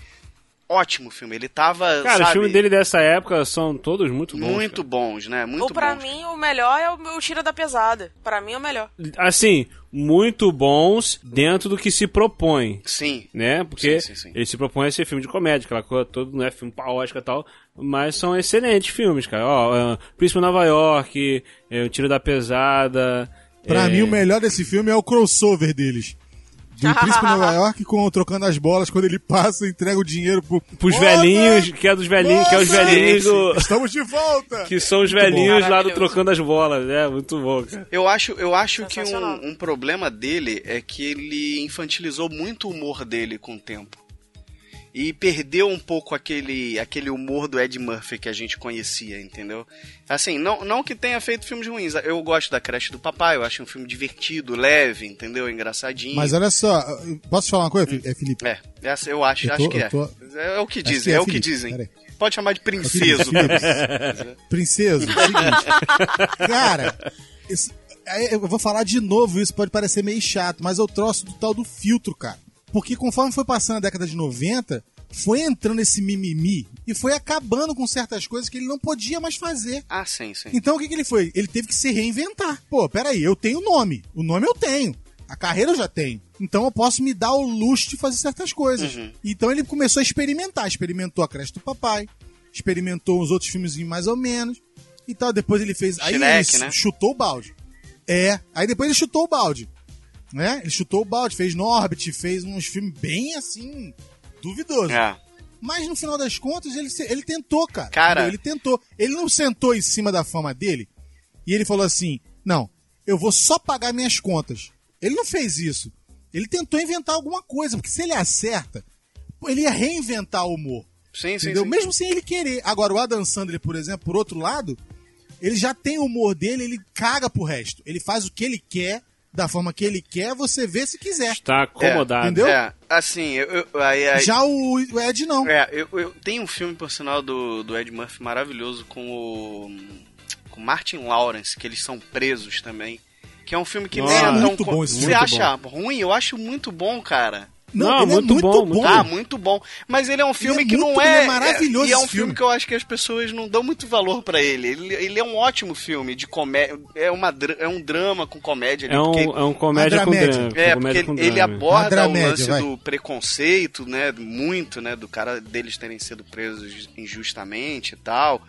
ótimo filme. Ele tava. Cara, os sabe, filmes dele dessa época são todos muito bons. muito bons, né? Muito Ou pra bons. mim o melhor é o, o Tira da Pesada. Pra mim é o melhor. cara. Assim, muito bons dentro do que se propõe. Sim. Né? Porque Sim, sim, sim. ele se propõe a ser filme de comédia, aquela coisa toda, não é filme pra Oscar e tal, mas são excelentes filmes, cara. Ó, uh, Príncipe Nova York, é, O Tiro da Pesada. Pra é, mim, o melhor desse filme é o crossover deles. Do Príncipe Nova York com o Trocando as Bolas, quando ele passa e entrega o dinheiro pro... Pros Moça! velhinhos, que é dos velhinhos, que é os velhinhos do. Estamos de volta! Que são os Muito bom. velhinhos lá do. Trocando as Bolas. É, muito bom, cara. Eu acho, eu acho que um, um problema dele é que ele infantilizou muito o humor dele com o tempo. E perdeu um pouco aquele, aquele humor do Ed Murphy que a gente conhecia, entendeu? Assim, não, não que tenha feito filmes ruins. Eu gosto da Creche do Papai, eu acho um filme divertido, leve, entendeu? Engraçadinho. Mas olha só, posso te falar uma coisa, Fi- é, Felipe? É, essa eu acho, Eu acho tô- que eu é. tô- É o que Acho dizem, que é, é, o que dizem. Pode chamar de princeso. Princeso, é o seguinte. Cara, isso- eu vou falar de novo, isso pode parecer meio chato, mas eu troço do tal do filtro, cara. Porque conforme foi passando a década de 90, foi entrando esse mimimi e foi acabando com certas coisas que ele não podia mais fazer. ah, sim, sim. Então o que, que ele foi? Ele teve que se reinventar. Pô, peraí, eu tenho nome. O nome eu tenho. A carreira eu já tenho. Então eu posso me dar o luxo de fazer certas coisas. Uhum. Então ele começou a experimentar. Experimentou a creche do papai. Experimentou os outros filmes mais ou menos. E tal. Depois ele fez. Aí Shrek, ele né? chutou o balde. É. Aí depois ele chutou o balde. Né? Ele chutou o balde, fez Norbit, fez uns filmes bem assim. duvidosos. É. Mas no final das contas, ele, ele tentou, cara. Cara-? Ele tentou. Ele não sentou em cima da fama dele e ele falou assim: não, eu vou só pagar minhas contas. Ele não fez isso. Ele tentou inventar alguma coisa, porque se ele acerta, ele ia reinventar o humor. Sim, sim, Entendeu? sim. Mesmo sem ele querer. Agora, o Adam Sandler, por exemplo, por outro lado, ele já tem o humor dele, ele caga pro resto. Ele faz o que ele quer, da forma que ele quer, você vê se quiser. Está acomodado. entendeu? É, assim, eu, eu- aí, aí- Já o, o Ed não. É, eu, eu tenho um filme, por sinal, do, do Ed Murphy maravilhoso com o. com Martin Lawrence, que eles são presos também. Que é um filme que Nossa, nem é tão. muito bom Você acha ruim? Eu acho muito bom, cara. Não, ele muito é muito bom, bom. muito Ah, muito bom. Mas ele é um filme é que muito- não ele é. é maravilhoso E é um filme filme. que eu acho que as pessoas não dão muito valor pra ele. ele. Ele é um ótimo filme de comédia. É, uma, é um drama com comédia ali. É um, porque é um comédia com drama. é, com porque ele, ele aborda o lance vai. do preconceito, né? Muito, né? Do cara deles terem sido presos injustamente e tal.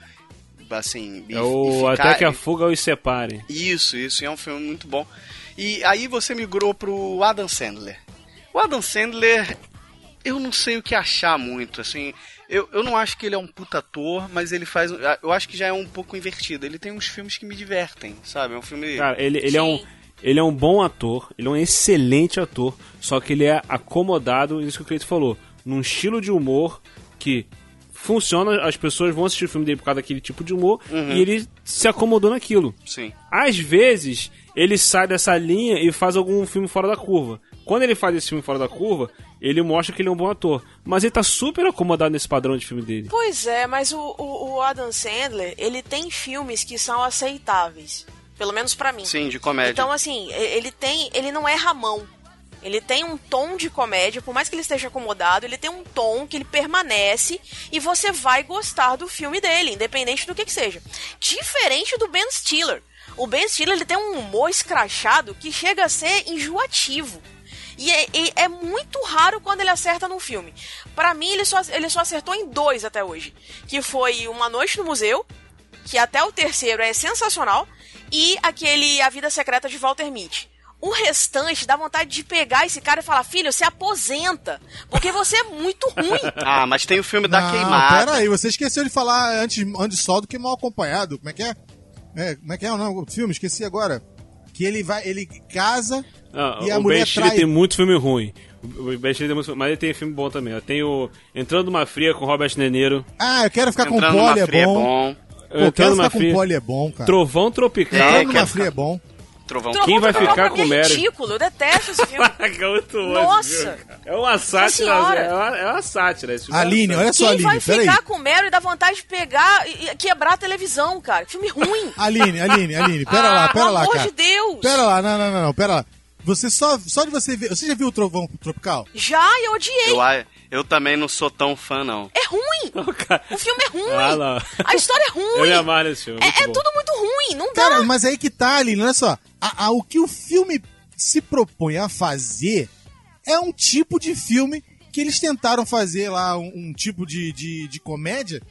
Assim, e- É o e ficar- Até que a fuga os separe. Isso, isso, é um filme muito bom. E aí você migrou pro Adam Sandler. O Adam Sandler, eu não sei o que achar muito, assim. Eu, eu não acho que ele é um puta ator, mas ele faz. Eu acho que já é um pouco invertido. Ele tem uns filmes que me divertem, sabe? É um filme. Cara, ele, ele é um. Ele é um bom ator, ele é um excelente ator, só que ele é acomodado, isso que o Cleiton falou, num estilo de humor que funciona, as pessoas vão assistir o filme dele por causa daquele tipo de humor, Uhum. e ele se acomodou naquilo. Sim. Às vezes, ele sai dessa linha e faz algum filme fora da curva. Quando ele faz esse filme fora da curva, ele mostra que ele é um bom ator. Mas ele tá super acomodado nesse padrão de filme dele. Pois é, mas o, o, o Adam Sandler, ele tem filmes que são aceitáveis. Pelo menos pra mim. Sim, de comédia. Então, assim, ele tem. Ele não é Ramão. Ele tem um tom de comédia, por mais que ele esteja acomodado, ele tem um tom que ele permanece e você vai gostar do filme dele, independente do que, que seja. Diferente do Ben Stiller. O Ben Stiller ele tem um humor escrachado que chega a ser enjoativo. E é, e é muito raro quando ele acerta num filme. Pra mim, ele só, ele só acertou em dois até hoje. Que foi Uma Noite no Museu, que até o terceiro é sensacional, e aquele A Vida Secreta de Walter Mitty. O restante dá vontade de pegar esse cara e falar: Filho, você aposenta, porque você é muito ruim. Ah, mas tem o filme da Não, queimada. Pera aí, você esqueceu de falar antes, antes só do que mal acompanhado. Como é que é? É, como é que é o nome do filme? Esqueci agora. Que ele vai, ele casa Ah, e a o mulher Ben trai. tem muito filme ruim. O Ben Stiller tem muito filme, mas ele tem filme bom também. Tem o Entrando numa Fria com Robert De Niro. Ah, eu quero ficar com Entrando pole numa é fria bom. é bom. Pô, quero Entrando com Fria. é bom, cara. Trovão Tropical. É, Entrando quero numa ficar- fria é bom. Trovão. Trovão Quem vai ficar mim com é Mary? ridículo, eu detesto esse filme. é Nossa! É uma sátira. É uma, é uma sátira. Esse filme é Aline, olha só, Quem Aline, vai ficar com o Meryl e dá vontade de pegar e quebrar a televisão, cara? Filme ruim. Aline, Aline, Aline, pera lá, Ah, pera pelo lá, amor cara. de Deus. Pera lá, não, não, não, não, pera lá. Você só, só de você ver. Você já viu o Trovão Tropical? Já, eu odiei. Eu, eu também não sou tão fã, não. É ruim. Não, cara. O filme é ruim. Ah, não. A história é Eu ruim. me amarro nesse filme. É, muito é tudo muito ruim, não dá. Cara, mas aí que tá, Aline, olha só. A- a- o que o filme se propõe a fazer é um tipo de filme que eles tentaram fazer lá, um, um tipo de, de, de comédia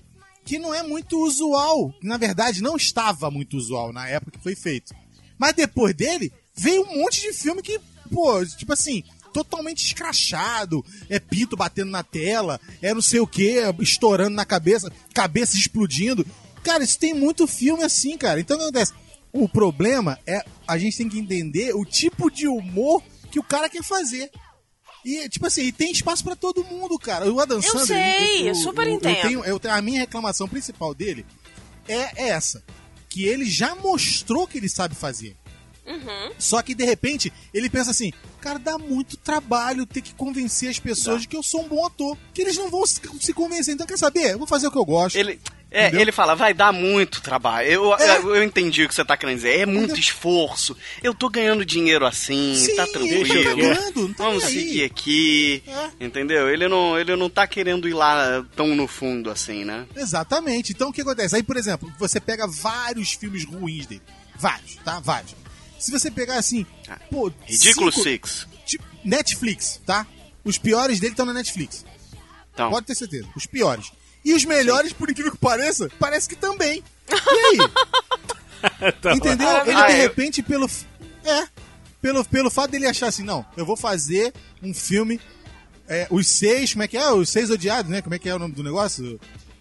que não é muito usual. Na verdade, não estava muito usual na época que foi feito. Mas depois dele, veio um monte de filme que, pô, tipo assim, totalmente escrachado. É pinto batendo na tela, é não sei o que, estourando na cabeça, cabeça explodindo. Cara, isso tem muito filme assim, cara. Então o que acontece? O problema é a gente tem que entender o tipo de humor que o cara quer fazer. E, tipo assim, e tem espaço pra todo mundo, cara. O Adam Eu Sandler, sei, ele- eu super eu entendo. tenho, eu tenho- a minha reclamação principal dele é essa. Que ele já mostrou que ele sabe fazer. Uhum. Só que de repente ele pensa assim: cara, dá muito trabalho ter que convencer as pessoas de que eu sou um bom ator. Que eles não vão se se convencer. Então, quer saber? Eu vou fazer o que eu gosto. Ele, é, Entendeu? ele fala, vai dar muito trabalho. Eu, É. eu, eu entendi o que você tá querendo dizer. É muito Entendeu? esforço. Eu tô ganhando dinheiro assim, Sim, tá ele tranquilo. tá ganhando, não tá Vamos seguir aqui. É. Entendeu? Ele não, ele não tá querendo ir lá tão no fundo assim, né? Exatamente. Então o que acontece? Aí, por exemplo, você pega vários filmes ruins dele. Vários, tá? Vários. Se você pegar assim, pô. Ridículo cinco- Six. tipo, Netflix, tá? Os piores dele estão na Netflix. Então, Pode ter certeza. Os piores. E os melhores, por incrível que pareça, parece que também. E aí? Tá Entendeu? Ah, Ele ah, de eu- repente, pelo. É. Pelo, pelo fato dele achar assim, não, eu vou fazer um filme. é, os seis, como é que é? Os seis odiados, né? Como é que é o nome do negócio?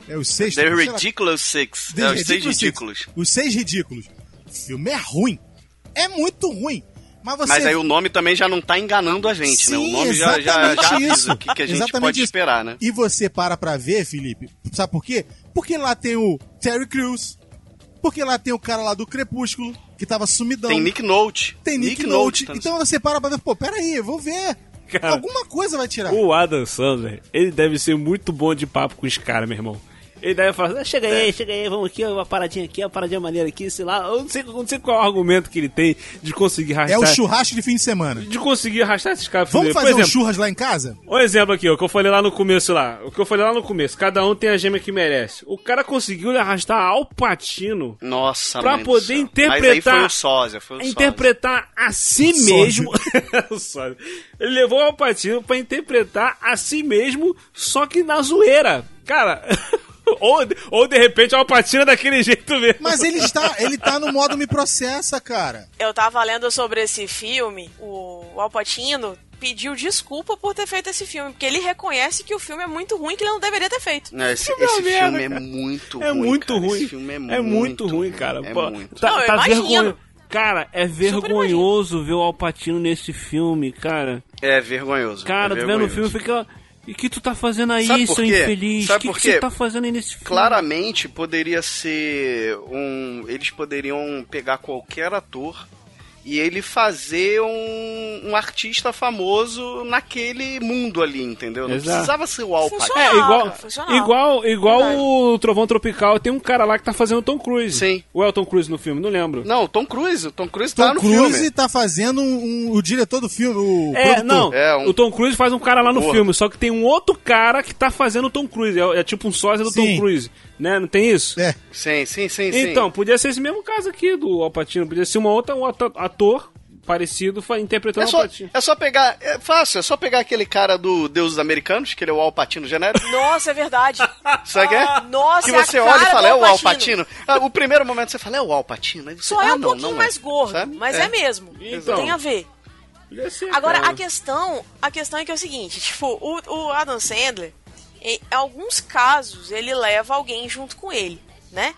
É os seis. The. Ridiculous Six. The é, os seis Ridiculous Six. ridículos. Os seis ridículos. O filme é ruim. É muito ruim. Mas você. Mas aí o nome também já não tá enganando a gente, né? O Sim, nome já, já, exatamente já avisa isso. o que, que a gente Exatamente pode isso. esperar, né? E você para pra ver, Felipe, sabe por quê? Porque lá tem o Terry Crews. Porque lá tem o cara lá do Crepúsculo, que tava sumidão. Tem Nick Note. Tem Nick, Note. tá no- Então você para pra ver, pô, peraí, eu vou ver. Cara, Alguma coisa vai tirar. O Adam Sandler, ele deve ser muito bom de papo com os caras, meu irmão. Ele deve falar, "Ah, chega aí, chega aí, vamos aqui, uma paradinha aqui, uma paradinha maneira aqui, sei lá. Eu não sei, eu não sei qual é o argumento que ele tem de conseguir É arrastar. o churrasco de fim de semana. De conseguir arrastar esses caras. Vamos fazer um exemplo, churras lá em casa? Um exemplo aqui, o que eu falei lá no começo lá. O que eu falei lá no começo. Cada um tem a gêmea que merece. O cara conseguiu arrastar Al Pacino Nossa, Pra poder céu. interpretar- Mas aí foi o sósia, foi o sósia. interpretar a si Sósia. mesmo. Sósia. Ele levou o Al Pacino pra interpretar a si mesmo, só que na zoeira. Cara, ou, ou de repente o Al Pacino é daquele jeito mesmo. Mas ele está, ele tá no modo me processa, cara. Eu tava lendo sobre esse filme, o Al Pacino pediu desculpa por ter feito esse filme, porque ele reconhece que o filme é muito ruim que ele não deveria ter feito. Não, esse Filme é esse uma filme merda, é muito É ruim. muito cara. ruim. Esse filme é, É muito muito ruim, cara. É Pô, muito. Tá, Não, tá imagino. vergonho- Cara, é vergonhoso ver o Alpatino nesse filme, cara. É vergonhoso. Cara, é tu vendo o vergonhoso. filme fica. E que tu tá fazendo aí, Sabe seu infeliz? O Sabe que, por que quê? você tá fazendo aí nesse filme? Claramente poderia ser um. Eles poderiam pegar qualquer ator e ele fazer um, um artista famoso naquele mundo ali, entendeu? Não Exato. precisava ser o Al Pacino. Funciona. É, igual, igual, igual Verdade. o Trovão Tropical, tem um cara lá que tá fazendo o Tom Cruise. Sim. O Elton Cruise no filme, não lembro. Não, o Tom Cruise. O Tom Cruise tá Tom no Cruise filme. tá fazendo um, um- o diretor do filme, o É, produtor. não. É, um- O Tom Cruise faz um cara lá no Porra. filme, só que tem um outro cara que tá fazendo o Tom Cruise. É, é tipo um sósia do Sim. Tom Cruise, né? Não tem isso? É. Sim, sim, sim, sim. Então, podia ser esse mesmo caso aqui do Alpatino. Podia ser uma outra um ato- ator parecido interpretando É o só, Alpatino. é só pegar. É fácil, é só pegar aquele cara do Deuses Americanos, que ele é o Alpatino genérico. Nossa, é verdade. Sabe o que é? Nossa, que é a você olha e fala, é o Al Alpatino. Ah, o primeiro momento você fala, é o Alpatino. Aí você, Só é ah, um não, pouquinho não mais é. gordo, Sabe? mas é, mesmo. Então. Tem a ver. Podia ser, Agora, cara. a questão, a questão é que é o seguinte, tipo, o, o Adam Sandler, em alguns casos, ele leva alguém junto com ele, né?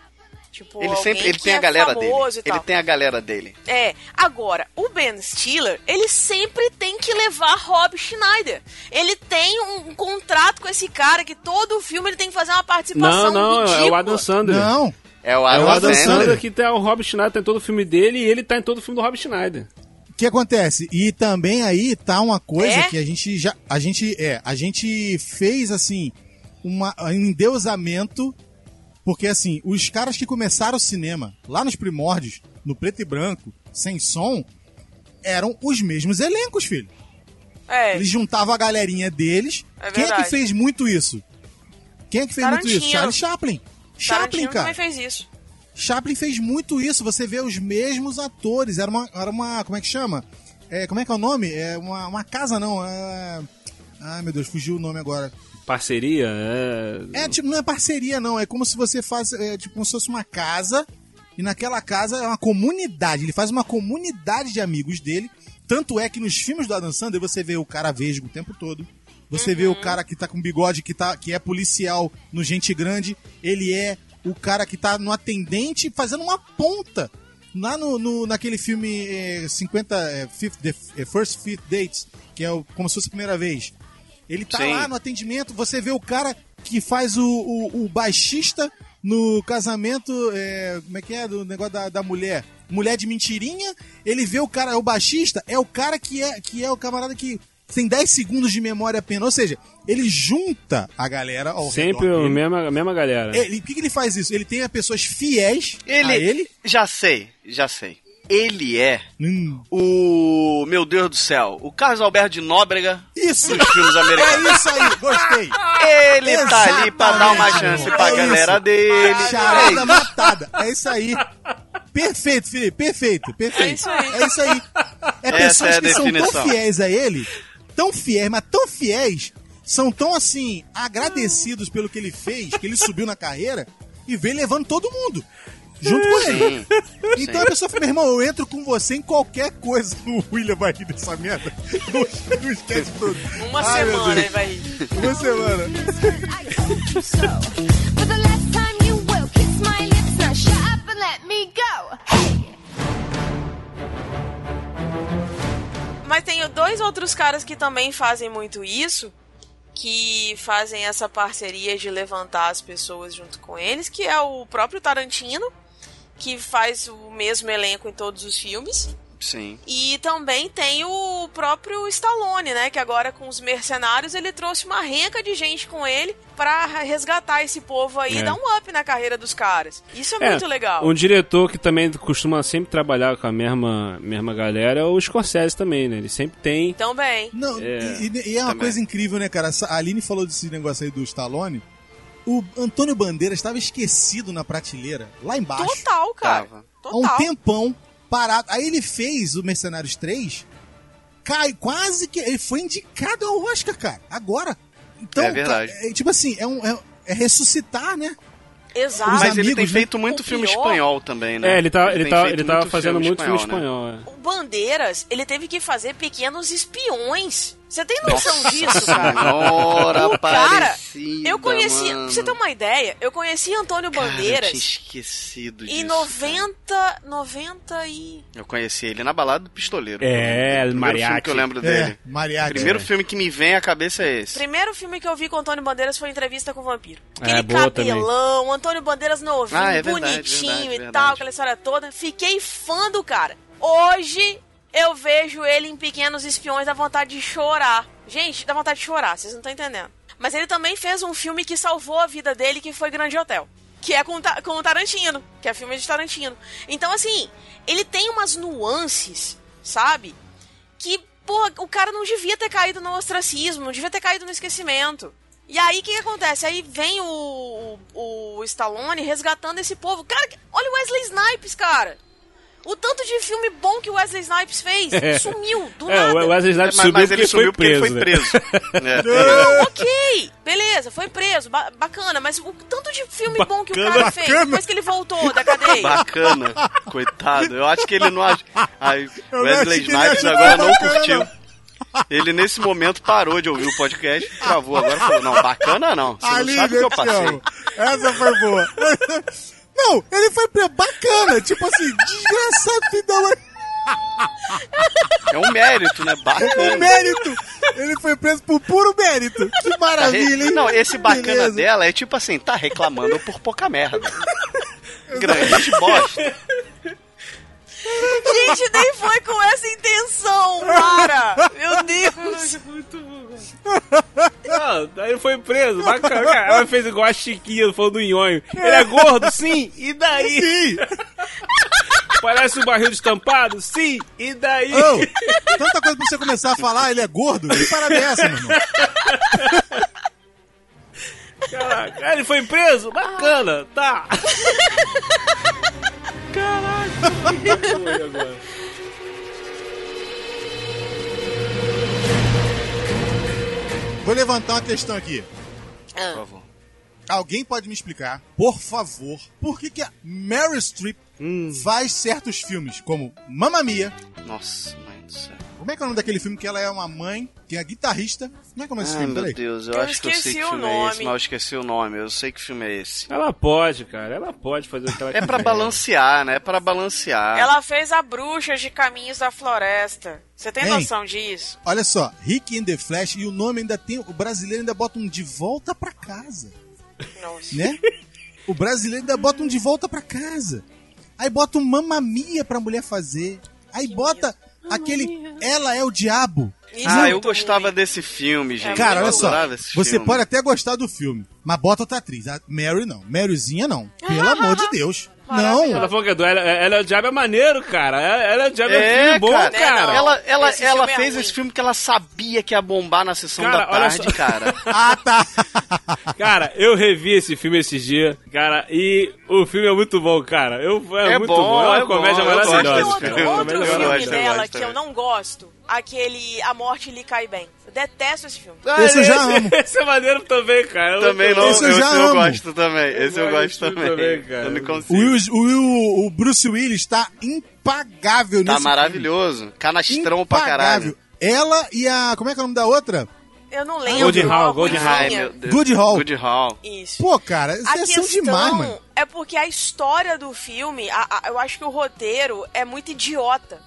Tipo, Ele sempre ele que tem é a galera dele. Ele tem a galera dele. É, agora, o Ben Stiller, ele sempre tem que levar Rob Schneider. Ele tem um, um contrato com esse cara que todo filme ele tem que fazer uma participação Não, não, é o ridícula. Adam Sandler. Não, É o É Adam, o Adam Sandler. Sandler que tá o Rob Schneider, tá em todo o filme dele e ele tá em todo o filme do Rob Schneider. O que acontece? E também aí tá uma coisa É? que a gente já. A gente, é, a gente fez assim, uma, um endeusamento. Porque assim, os caras que começaram o cinema lá nos primórdios, no preto e branco, sem som, eram os mesmos elencos, filho. É, Eles juntavam a galerinha deles. É Quem é que fez muito isso? Quem é que fez muito isso? Tarantino. Charlie Chaplin. Chaplin, Tarantino cara. também fez isso. Chaplin fez muito isso. Você vê os mesmos atores. Era uma. Era uma como é que chama? É, como é que é o nome? É uma, uma casa, não. É... Ai, meu Deus, fugiu o nome agora. Parceria, é... É tipo, não é parceria, não. É como se você faz. É, tipo, como se fosse uma casa. E naquela casa é uma comunidade. Ele faz uma comunidade de amigos dele. Tanto é que nos filmes do Adam Sandler você vê o cara vesgo o tempo todo. Você vê o cara que tá com bigode, que, tá, que é policial no Gente Grande. Ele é o cara que tá no atendente fazendo uma ponta. Lá no, no- naquele filme eh, 50 eh, Fifth, The, eh, First Fifth Dates, que é o, como se fosse a primeira vez. Ele tá Sim. lá no atendimento, você vê o cara que faz o, o, o baixista no casamento, é, como é que é, do negócio da, da mulher. Mulher de mentirinha, ele vê o cara, o baixista, é o cara que é, que é o camarada que tem 10 segundos de memória apenas. Ou seja, ele junta a galera ao Sempre redor a mesma, mesma galera. Ele, por que, que ele faz isso? Ele tem as pessoas fiéis Ele, a ele. Já sei, já sei. Ele é Hum, o. Meu Deus do céu. O Carlos Alberto de Nóbrega isso! dos filmes americanos. É isso aí, gostei! Ele tá ali pra dar uma Exatamente, chance pra É galera isso. dele. Charada matada. É isso aí. Perfeito, Felipe. Perfeito, perfeito. É isso aí. É isso aí. É pessoas é que são tão definição. fiéis a ele, tão fiéis, mas tão fiéis, são tão assim, agradecidos pelo que ele fez, que ele subiu na carreira e vem levando todo mundo. Junto com ele. Então sim. a pessoa fala, meu irmão, eu entro com você em qualquer coisa. O William vai rir dessa merda. Não, esquece tudo. Uma Ai, semana ele vai rir. Uma semana. So. For the last time you will kiss my lips. Now shut up and let me go. Mas tem dois outros caras que também fazem muito isso, que fazem essa parceria de levantar as pessoas junto com eles, que é o próprio Tarantino, que faz o mesmo elenco em todos os filmes. Sim. E também tem o próprio Stallone, né? Que agora com os mercenários ele trouxe uma renca de gente com ele pra resgatar esse povo aí e É. dar um up na carreira dos caras. Isso é, muito legal. Um diretor que também costuma sempre trabalhar com a mesma, mesma galera é o Scorsese também, né? Ele sempre tem. Também. Não, É, e, e- e é uma também. coisa incrível, né, cara? A Aline falou desse negócio aí do Stallone. O Antônio Bandeira estava esquecido na prateleira, lá embaixo, Total, cara. Tava. há um Total. tempão, parado. Aí ele fez o Mercenários 3, cai, quase que. Ele foi indicado ao Oscar, cara, agora. Então, É verdade. cara, é, tipo assim, é, um, é, é ressuscitar, né? Exato. Os Mas ele tem né? feito muito O filme pior- espanhol também, né? É, ele, tá, ele, tem tá, ele tava muito fazendo muito filme né? espanhol. é. O Bandeiras, ele teve que fazer pequenos espiões. Você tem noção disso, cara? Senhora O cara, eu conheci, mano. pra você ter uma ideia, eu conheci Antônio Cara, eu Bandeiras tinha esquecido disso. em cara. 90, 90 e... Eu conheci ele na balada do Pistoleiro. É, o primeiro mariachi. filme que eu lembro É, dele. mariachi. O primeiro filme que me vem à cabeça é esse. Primeiro filme que eu vi com Antônio Bandeiras foi Entrevista com o Vampiro. É, Aquele boa cabelão, Antônio Bandeiras novinho, Ah, é verdade, bonitinho verdade, e verdade. tal, aquela história toda. Fiquei fã do cara. Hoje eu vejo ele em Pequenos Espiões, dá vontade de chorar. Gente, dá vontade de chorar, vocês não estão entendendo. Mas ele também fez um filme que salvou a vida dele, que foi Grande Hotel. Que é com, com o Tarantino, que é filme de Tarantino. Então, assim, ele tem umas nuances, sabe? que, pô, o cara não devia ter caído no ostracismo, não devia ter caído no esquecimento. E aí, o que, que acontece? Aí vem o, o, o Stallone resgatando esse povo. Cara, olha o Wesley Snipes, cara. O tanto de filme bom que o Wesley Snipes fez. Sumiu, do É, nada. o Wesley É, Snipes mas, subiu mas porque ele sumiu porque ele foi preso. né? É. Não, ok. Beleza, foi preso. ba- bacana. Mas o tanto de filme bom que o Bacana. cara fez depois que ele voltou da cadeia. Bacana, coitado. Eu acho que ele não. Eu Wesley Snipes agora não bacana. curtiu. Ele nesse momento parou de ouvir o podcast, travou agora e falou: Não, bacana não. Você não Aline, sabe o que eu passei. amo. Essa foi boa. Não, ele foi preso. Bacana. Tipo assim, desgraçado, filho da mãe. É um mérito, né? Um Bacana. mérito. Ele foi preso por puro mérito. Que maravilha, hein? Não, esse bacana Beleza. dela é tipo assim, tá reclamando por pouca merda. Grande bosta. Gente, nem foi com essa intenção, para! Meu Deus! Não, daí ele foi preso. Bacana. Ela fez igual a Chiquinha falando do Nhonho. Ele é gordo? Sim. E daí? Sim. Parece um barril estampado? Sim. E daí? Ô, tanta coisa pra você começar a falar, ele é gordo? Que parada é essa, meu irmão? Caraca. Ele foi preso? Bacana. Tá. Agora. Vou levantar uma questão aqui. Por favor. Alguém pode me explicar, por favor, por que, que a Meryl Streep faz certos filmes, como Mamma Mia. Nossa, mãe do céu. Como é que é o nome daquele filme que ela é uma mãe, que é guitarrista? Como é que é o nome desse Ai, filme? meu Peraí. Deus, eu, Eu acho que eu sei esqueci que o filme é esse, nome. mas eu esqueci o nome. Eu sei que filme é esse. Ela pode, cara. Ela pode fazer o que ela É pra quiser. balancear, né? É pra balancear. Ela fez a bruxa de Caminhos da Floresta. Você tem Hein? noção disso? Olha só, Rick in the Flash, e o nome ainda tem. O brasileiro ainda bota um de volta pra casa, Nossa. né? o brasileiro ainda bota um de volta pra casa. Aí bota um mamamia pra mulher fazer. Aí bota aquele Ela é o Diabo. Ah, é eu gostava ruim. desse filme, gente. Cara, eu olha só. Você filme. pode até gostar do filme, mas bota outra atriz. A Mary não. Maryzinha não. Pelo amor de Deus. Não. Ela falou que é do ela, ela é o diabo é maneiro, cara. Ela, ela é o diabo é, É, filme bom, cara. cara. Ela, ela, Esse ela é fez ruim. esse filme que ela sabia que ia bombar na sessão Cara, da tarde, só. cara. Ah, tá. Cara, eu revi esse filme esses dias, cara, e o filme é muito bom, cara. Eu, é, É muito bom, bom, é uma é bom, comédia maravilhosa, filme. É outro, outro filme dela que eu não gosto? Aquele A Morte Lhe Cai Bem. Eu detesto esse filme. Ah, Esse eu já esse, amo. Esse é maneiro também, cara. Eu Também não, Esse eu já eu amo. gosto também. Esse eu gosto também. também, cara. Eu não O, consigo. Will, o, Will- o Bruce Willis tá impagável Tá nesse maravilhoso. filme. Canastrão pra caralho. Ela e a. Como é que é o nome da outra? Eu não lembro. Golden uma Hall, meu Deus. Good Hall. Good Hall. Isso. Pô, cara, A vocês são questão demais, mano. é porque a história do filme, a- a- eu acho que o roteiro é muito idiota.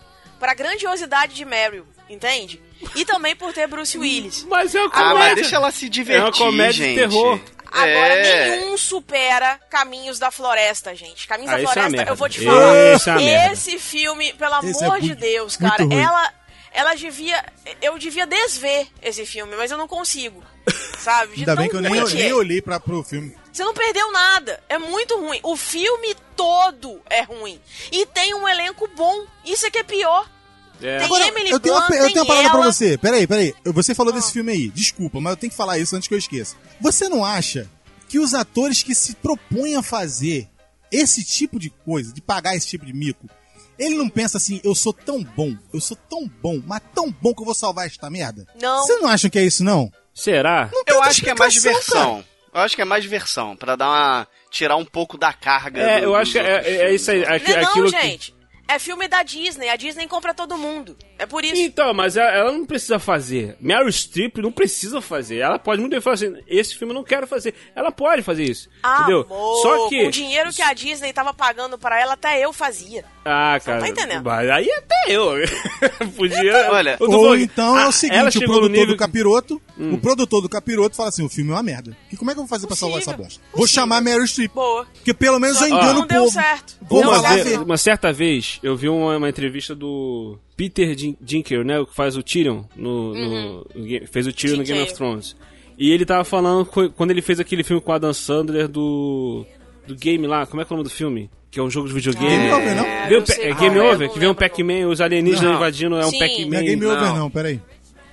Pra grandiosidade de Meryl, entende? E também por ter Bruce Willis. Mas é uma Ah, comédia. mas deixa ela se divertir, É uma comédia de gente. terror. Agora, É. nenhum supera Caminhos da Floresta, gente. Caminhos Ah, da é Floresta, merda. eu vou te falar. Esse é. Esse filme, pelo Esse é amor de Deus, cara, ela. Ela devia. Eu devia desver esse filme, mas eu não consigo. Sabe? De Ainda bem tão que eu nem, nem é. olhei pra, pro filme. Você não perdeu nada. É muito ruim. O filme todo é ruim. E tem um elenco bom. Isso é que é pior. É. Tem Agora, Emily eu tenho, uma, eu tenho uma parada pra ela. você. Peraí, peraí. Você falou desse filme aí. Desculpa, mas eu tenho que falar isso antes que eu esqueça. Você não acha que os atores que se propõem a fazer esse tipo de coisa, de pagar esse tipo de mico, ele não pensa assim, eu sou tão bom, eu sou tão bom, mas tão bom que eu vou salvar esta merda? Não. Você não acha que é isso, não? Será? tem Eu outra acho que é mais diversão. Eu acho que é mais diversão, pra dar uma. tirar um pouco da carga. É, do- eu acho que é, é, é isso aí. aqui- Não, é não, aquilo que- gente. É filme da Disney. A Disney compra todo mundo. É por isso. Então, mas ela, ela não precisa fazer. Meryl Streep não precisa fazer. Ela pode muito bem falar assim, esse filme eu não quero fazer. Ela pode fazer isso, entendeu? Amor, Só que... com o dinheiro que a Disney tava pagando pra ela, até eu fazia. Ah, cara. tá entendendo. Mas aí até eu. Podia... Olha, eu tô Ou falando- então é Ah, o seguinte, o produtor nível do capiroto, Hum. o produtor do capiroto fala assim, o filme é uma merda. E como é que eu vou fazer pra salvar essa Possível, bosta? Vou chamar a Meryl Streep. Boa. Porque pelo menos eu Só que engano não o deu povo. certo. Vou uma, Não, ver. uma certa vez, eu vi uma, uma entrevista do Peter Din- Dinklage, né? O que faz o Tyrion no, Ga- fez o Tyrion no Game of. Thrones. E ele tava falando quando ele fez aquele filme com a Dan Sandler do do game lá, como é que é o nome do filme? Que é um jogo de videogame. Game Over, não? É, Vê o eu Pe- sei é Game é, eu Over, não que vem um Pac-Man, os alienígenas Não. invadindo, é um. Pac-Man. Não é Game Over Não. não, peraí.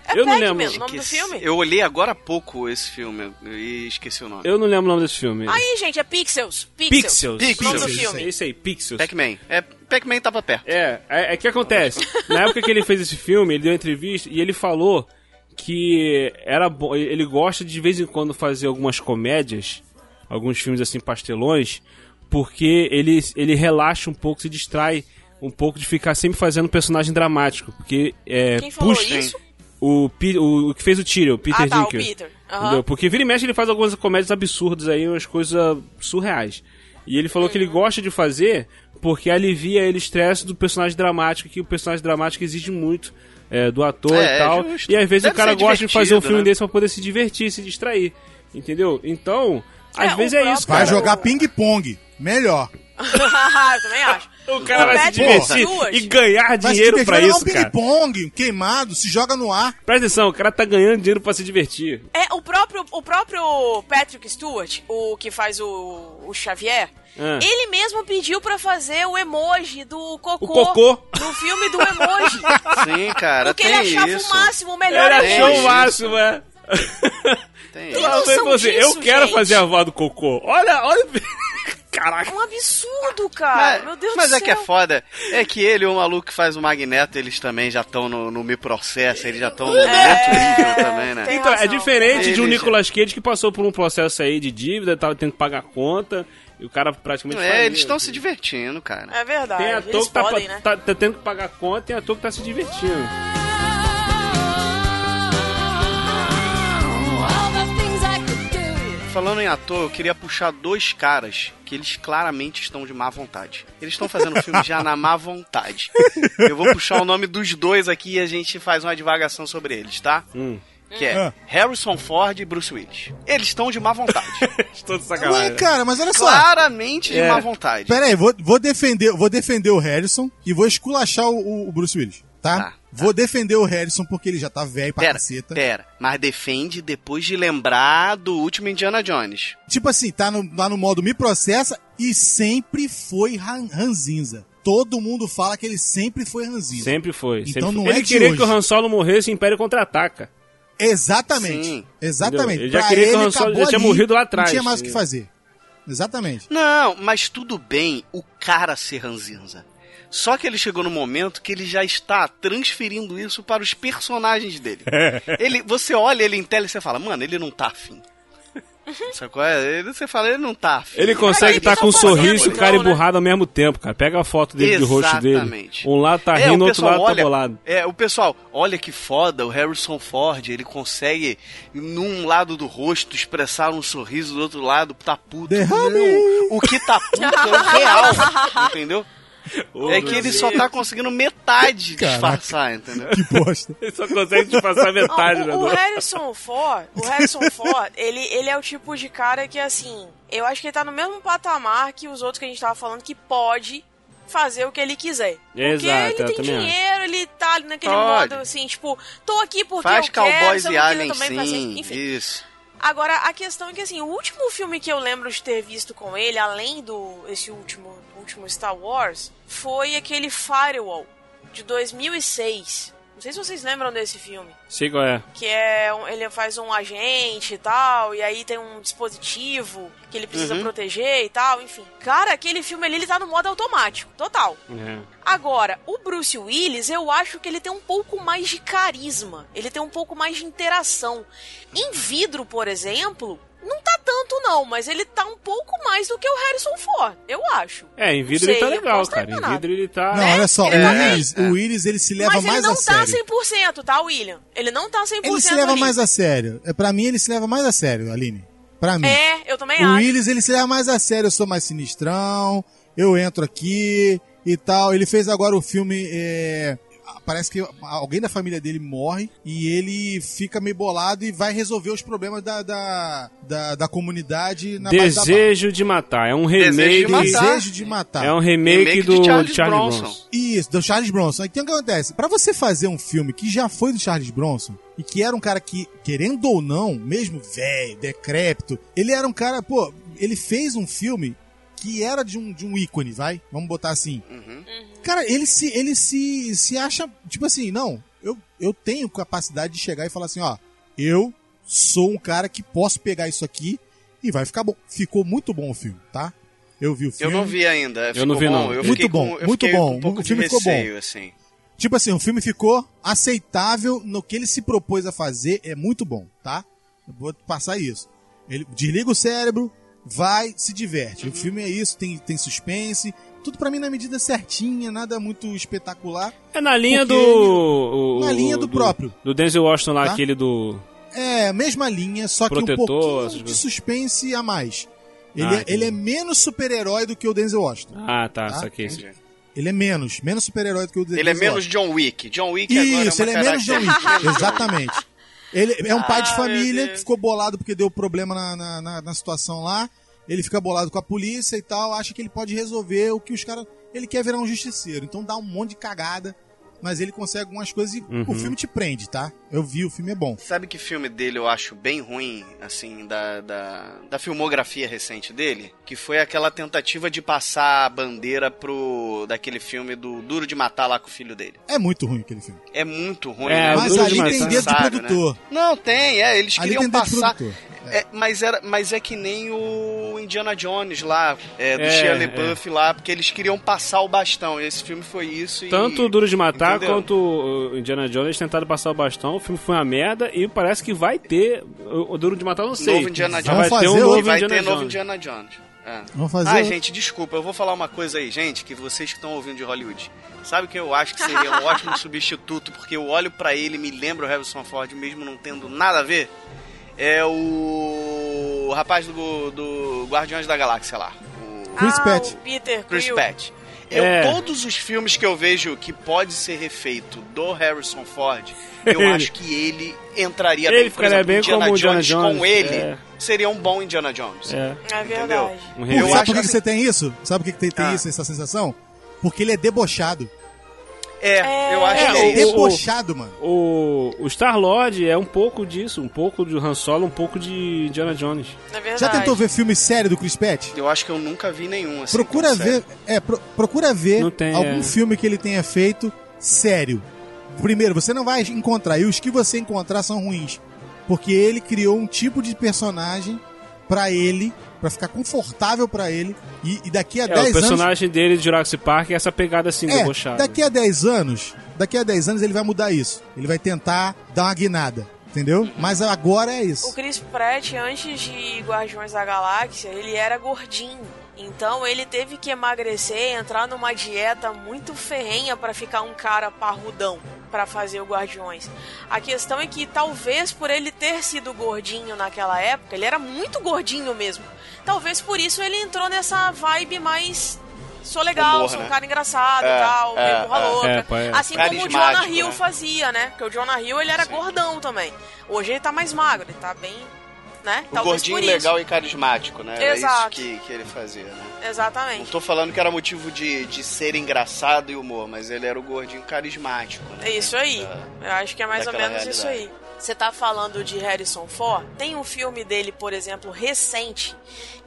É Eu não lembro. o nome do filme. Eu olhei agora há pouco esse filme e esqueci o nome. Eu não lembro o nome desse filme. Aí, gente, é Pixels. Pixels. Pixels. O nome do Pixels. filme. É isso aí, Pixels. Pac-Man. É, Pac-Man tava perto. É, é, é que acontece. Na época que ele fez esse filme, ele deu uma entrevista e ele falou que era bom. Ele gosta de, de vez em quando fazer algumas comédias, alguns filmes assim pastelões, porque ele, ele relaxa um pouco, se distrai um pouco de ficar sempre fazendo personagem dramático, porque é, Quem falou puxa isso? O, o, o que fez o Tyrion, o Peter Ah, tá, o Dinklage. Peter. Aham. Entendeu? Porque vira e mexe ele faz algumas comédias absurdas aí, umas coisas surreais. E ele falou que ele gosta de fazer porque alivia ele o estresse do personagem dramático, que o personagem dramático exige muito é, do ator É, e tal. justo. E às vezes Deve o cara gosta de fazer um filme né? desse pra poder se divertir, se distrair. Entendeu? Então, às É, vezes o é isso, Vai cara. jogar ping-pong. Melhor. eu também acho. O cara vai se Patrick divertir Stewart. e ganhar dinheiro divertir, pra vai jogar isso, um cara. ping-pong, queimado, se joga no ar. Presta atenção, o cara tá ganhando dinheiro pra se divertir. É, o próprio, o próprio Patrick Stewart, o que faz o, o Xavier, Ah. ele mesmo pediu pra fazer o emoji do cocô, O cocô. no filme do emoji. Sim, cara, porque tem ele achava isso. o máximo, o melhor Ele é achou o máximo, é. Tem Tem Eu pra você, eu disso, quero gente? fazer a voz do cocô. Olha, olha. Caraca. Um absurdo, cara. Mas, Meu Deus mas do é céu. que é foda. É que ele e o maluco que faz o Magneto, eles também já estão no, no Me Processa, eles já estão no outro nível também, né? Então, é razão. diferente de um Nicolas Cage que passou por um processo aí de dívida, tava tendo que pagar a conta, e o cara praticamente É, eles estão se divertindo, cara. É verdade. Tem ator Eles que tá, podem, né? tá- tá tendo que pagar a conta, tem ator que tá se divertindo. Falando em ator, eu queria puxar dois caras que eles claramente estão de má vontade. Eles estão fazendo filme já na má vontade. Eu vou puxar o nome dos dois aqui e a gente faz uma divagação sobre eles, tá? Hum. Que é Ah. Harrison Ford e Bruce Willis. Eles estão de má vontade. Estou de Ué, sacanagem. cara, mas olha só. Claramente de É. má vontade. Pera aí, vou, vou, defender, vou defender o Harrison e vou esculachar o, o Bruce Willis, tá? Tá, tá. Vou defender o Harrison porque ele já tá velho pra Pera, caceta. pera. Mas defende depois de lembrar do último Indiana Jones. Tipo assim, tá no, lá no modo me processa e sempre foi ran, ranzinza. Todo mundo fala que ele sempre foi ranzinza. Sempre foi. Então sempre não foi. é Ele queria hoje. que o Han Solo morresse e o Império contra-ataca. Exatamente. Sim. Exatamente. Ele já Pra queria que o ele, Han Solo já tinha ali, morrido lá atrás. Não tinha mais o que fazer. Exatamente. Não, mas tudo bem o cara ser ranzinza. Só que ele chegou no momento que ele já está transferindo isso para os personagens dele. ele, você olha ele em tela e você fala, mano, ele não tá afim. Sabe qual é? Ele, você fala, ele não tá afim. Ele consegue estar tá com um sorriso e então, cara né? emburrado ao mesmo tempo, cara. Pega a foto dele do rosto dele. Exatamente. Um lado tá É, rindo, o o outro pessoal lado olha, tá bolado. É, o pessoal, olha que foda, o Harrison Ford, ele consegue, num lado do rosto, expressar um sorriso, do outro lado tá puto. Derrame. Não, o que tá puto é o real, entendeu? É que ele só tá conseguindo metade Caraca. disfarçar, entendeu? Que bosta. Ele só consegue passar metade, Não, né? o, o do- Harrison Ford, o Harrison Ford, ele, ele é o tipo de cara que, assim, eu acho que ele tá no mesmo patamar que os outros que a gente tava falando, que pode fazer o que ele quiser. Porque Exato, eu ele tem dinheiro, ele tá ali naquele Pode. modo, assim, tipo, tô aqui porque Faz eu quero, cowboys e não aliens também sim, enfim. isso. Agora, a questão é que, assim, o último filme que eu lembro de ter visto com ele, além do esse último, último Star Wars, foi aquele Firewall, de 2006. Não sei se vocês lembram desse filme. Qual é. Que é. um- ele faz um agente e tal, e aí tem um dispositivo que ele precisa Uhum. proteger e tal, enfim. Cara, aquele filme ali, ele tá no modo automático, total. É. Agora, o Bruce Willis, eu acho que ele tem um pouco mais de carisma. Ele tem um pouco mais de interação. Em vidro, por exemplo, não tá tanto não, mas ele tá um pouco mais do que o Harrison Ford, eu acho. É, em Não vidro sei, ele tá legal, cara. Em vidro ele tá. Não, olha só, Ele o, tá Willis, o Willis ele se leva mas ele mais não a tá sério. 100%, tá, William? Ele não tá 100% Ele se leva ali. mais a sério. É, pra mim, ele se leva mais a sério, Aline. Pra mim. É, eu também O acho. Willis, ele se leva mais a sério. Eu sou mais sinistrão, eu entro aqui e tal. Ele fez agora o filme. é, Parece que alguém da família dele morre e ele fica meio bolado e vai resolver os problemas da, da, da, da comunidade na base da Desejo de matar. É um Desejo de remake. matar. Desejo de matar. É um remake, Remake do Charles Charles Bronson. Bronson. Isso, do Charles Bronson. Então o que acontece? Pra você fazer um filme que já foi do Charles Bronson e que era um cara que, querendo ou não, mesmo velho, decrépito, ele era um cara, pô, ele fez um filme que era de um, de um ícone, vai? Vamos botar assim. Uhum. Cara, ele se ele se, se acha, tipo assim, não, eu, eu tenho capacidade de chegar e falar assim, ó, eu sou um cara que posso pegar isso aqui e vai ficar bom. Ficou muito bom o filme, tá? Eu vi o Eu filme. não vi ainda. ficou não vi, bom. não. Eu Muito bom, com, eu muito bom. Um pouco O filme de ficou bom. receio, assim. Tipo assim, o filme ficou aceitável no que ele se propôs a fazer, é muito bom, tá? Eu vou passar isso. Ele desliga o cérebro, vai, se diverte. Uhum. O filme é isso, tem, tem suspense, tudo pra mim na medida certinha, nada muito espetacular. É na linha do. o- na linha do próprio. Do Denzel Washington lá, Tá? aquele do. É, mesma linha, só que um Protetor, pouquinho de suspense a mais. Ele, Ah, é, ele é menos super-herói do que o Denzel Washington. Ah, tá, Tá? saquei isso. Ele é menos, menos super-herói do que o Denzel Ele é menos Washington. John Wick. John Wick agora Isso, é ele uma é menos John. Wick. Exatamente. Ele é um pai de Ah, família que ficou bolado porque deu problema na, na, na- na situação lá. Ele fica bolado com a polícia e tal, acha que ele pode resolver o que os caras. Ele quer virar um justiceiro, então dá um monte de cagada, mas ele consegue algumas coisas e Uhum. o filme te prende, tá? Eu vi, o filme é bom. Sabe que filme dele eu acho bem ruim, assim, da, da, da filmografia recente dele? Que foi aquela tentativa de passar a bandeira pro. daquele filme do Duro de Matar lá com o filho dele. É muito ruim aquele filme. É muito ruim, É, né? Mas ali tem dedo de Necessário, produtor. Né? Não, tem, é. Eles Ali queriam tem dedo de passar. É, mas, era, mas é que nem o Indiana Jones lá, é, do É, Shia é. LaBeouf lá, porque eles queriam passar o bastão. Esse filme foi isso e... Tanto o Duro de Matar Entendeu? quanto o Indiana Jones tentaram passar o bastão. O filme foi uma merda e parece que vai ter. O Duro de Matar, não sei. Novo Indiana Jones. Vai ter um novo vai Indiana ter novo Jones. Indiana Jones. É. Vamos fazer. Ah, gente, desculpa, eu vou falar uma coisa aí, gente, que vocês que estão ouvindo de Hollywood. Sabe que eu acho que seria um ótimo substituto, porque eu olho pra ele e me lembro o Harrison Ford, mesmo não tendo nada a ver. É o, o rapaz do, do Guardiões da Galáxia lá. O Chris ah, Pratt. o Peter Chris Quill. Pratt. Eu, É. Todos os filmes que eu vejo que pode ser refeito do Harrison Ford, eu acho que ele entraria Ele bem. Por ficaria exemplo, bem Indiana como o Jones, Indiana Jones, com ele é. seria um bom Indiana Jones. É. É verdade. Um Por- rei- Eu sabe acho por que, que você tem isso? Sabe por que, que tem, tem Ah. isso, essa sensação? Porque ele é debochado. É, eu acho É, que Ele é é isso. o- debochado, mano. O, o Star-Lord é um pouco disso, um pouco de Han Solo, um pouco de Indiana Jones. É verdade. Já tentou ver filme sério do Chris Pratt? Eu acho que eu nunca vi nenhum assim. Procura ver, sério. é, pro- procura ver tem, algum é. filme que ele tenha feito sério. Primeiro, você não vai encontrar, e os que você encontrar são ruins. Porque ele criou um tipo de personagem pra ele, pra ficar confortável pra ele, e, e daqui a É, 10 o anos. personagem dele de Jurassic Park é essa pegada assim, É, debochada. daqui a 10 anos, daqui a 10 anos ele vai mudar isso. Ele vai tentar dar uma guinada, entendeu? Mas agora é O isso. Chris Pratt, antes de Guardiões da Galáxia, ele era gordinho. Então ele teve que emagrecer, entrar numa dieta muito ferrenha pra ficar um cara parrudão pra fazer o Guardiões. A questão é que talvez por ele ter sido gordinho naquela época, ele era muito gordinho mesmo. Talvez por isso ele entrou nessa vibe mais sou legal, Humor, sou um né? cara engraçado, É, tal, é, meio burra é. louca. É, é. Assim como o Jonah Hill né? fazia, né? Porque o Jonah Hill ele era Sim. gordão também. Hoje ele tá mais magro, ele tá bem, né? O Talvez gordinho legal e carismático, né? Era Exato. isso que, que ele fazia, né? Não Exatamente. tô falando que era motivo de, de ser engraçado e humor, mas ele era o gordinho carismático, né? É isso aí. Da- Eu acho que é mais ou menos isso aí. realidade. Você tá falando de Harrison Ford? Tem um filme dele, por exemplo, recente,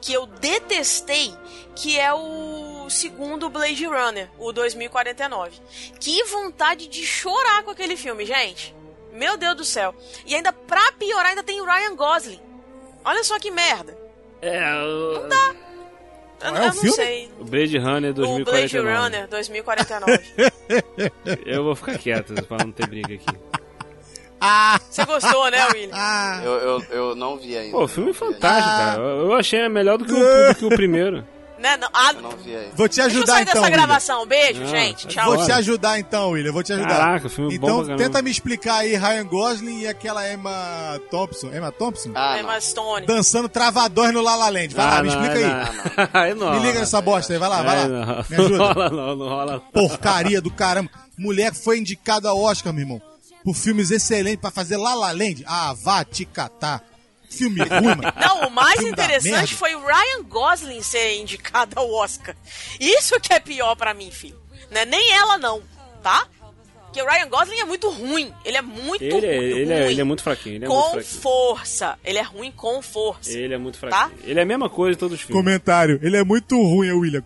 que eu detestei, que é o segundo Blade Runner, o 2049. Que vontade de chorar com aquele filme, gente. Meu Deus do céu. E ainda, pra piorar, ainda tem o Ryan Gosling. Olha só que merda. É, o, Eu, Qual é eu o não filme? sei. o Blade Runner O Blade 2049. Runner 2049. Eu vou ficar quieto pra não ter briga aqui. Ah! Você gostou, né, William? Ah! Eu, eu, eu não vi ainda. Pô, o filme é não fantástico, cara. Eu eu achei melhor do que o, do que o primeiro. Né? Não, ah, Eu não vi ainda. Vou te deixa eu ajudar sair então, dessa William. gravação. Beijo, Não, gente. tá Tchau. Vou te ajudar então, William. Vou te ajudar. Caraca, filme bom então, caramba. tenta me explicar aí Ryan Gosling e aquela Emma Thompson. Emma Thompson? Ah, não. Emma Stone. Dançando travadões no La La Land. Vai lá, Ah, me não, explica aí. não. Aí não. Me liga nessa bosta aí. Vai lá, vai Aí lá. não. Me Não ajuda. rola não, não rola não. Porcaria do caramba. Mulher foi indicada ao Oscar, meu irmão. Por filmes excelentes pra fazer La La Land. Ah, vá te catar. Filme ruim, mano. Não, o mais Filme interessante foi o Ryan Gosling ser indicado ao Oscar. Isso que é pior pra mim, filho. Não é nem ela, não, tá? Porque o Ryan Gosling é muito ruim. Ele é muito Ele é, ruim. ele, é, ele é muito fraquinho. Ele é muito com fraquinho. força. Ele é ruim com força. Ele é muito Tá? fraquinho. Ele é a mesma coisa em todos os filmes. Comentário. Ele é muito ruim, William.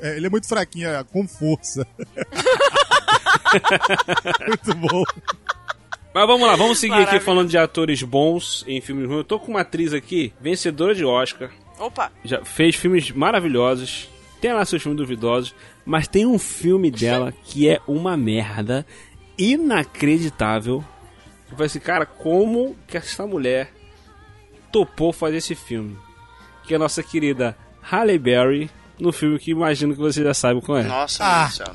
É, Ele é muito fraquinho, é, com força. muito bom. Mas vamos lá, vamos seguir aqui Maravilha. falando de atores bons em filmes ruins. Eu tô com uma atriz aqui, vencedora de Oscar. Opa. Já fez filmes maravilhosos. Tem lá seus filmes duvidosos. Mas tem um filme dela que é uma merda inacreditável. Eu falei assim, cara, como que essa mulher topou fazer esse filme? Que é a nossa querida Halle Berry, no filme que imagino que você já sabe qual é. Nossa, Ah, Deus do céu.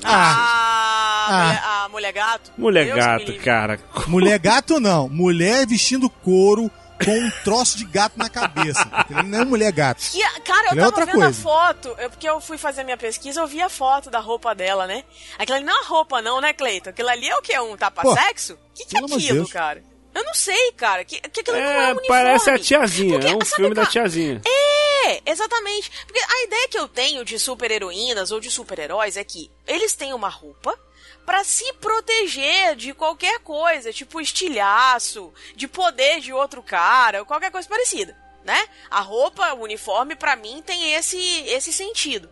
Né? ah. A, mulher, a mulher gato. Mulher Deus que gato, cara. Mulher gato não. Mulher vestindo couro com um troço de gato na cabeça. Ele não é mulher gato. Que, cara, eu Ele é tava outra vendo a coisa. foto, eu, porque eu fui fazer minha pesquisa, eu vi a foto da roupa dela, né? Aquilo ali não é uma roupa, não, né, Cleiton? Aquilo ali é o quê? Um tapa-sexo? O que, que é aquilo, Deus. cara? Eu não sei, cara. Que, que aquilo não é um É, uniforme. parece a tiazinha. Porque, é um sabe, filme da tiazinha. É, exatamente. Porque a ideia que eu tenho de super-heroínas ou de super-heróis é que eles têm uma roupa pra se proteger de qualquer coisa, tipo estilhaço, de poder de outro cara, ou qualquer coisa parecida, né? A roupa, o uniforme, pra mim, tem esse, esse sentido.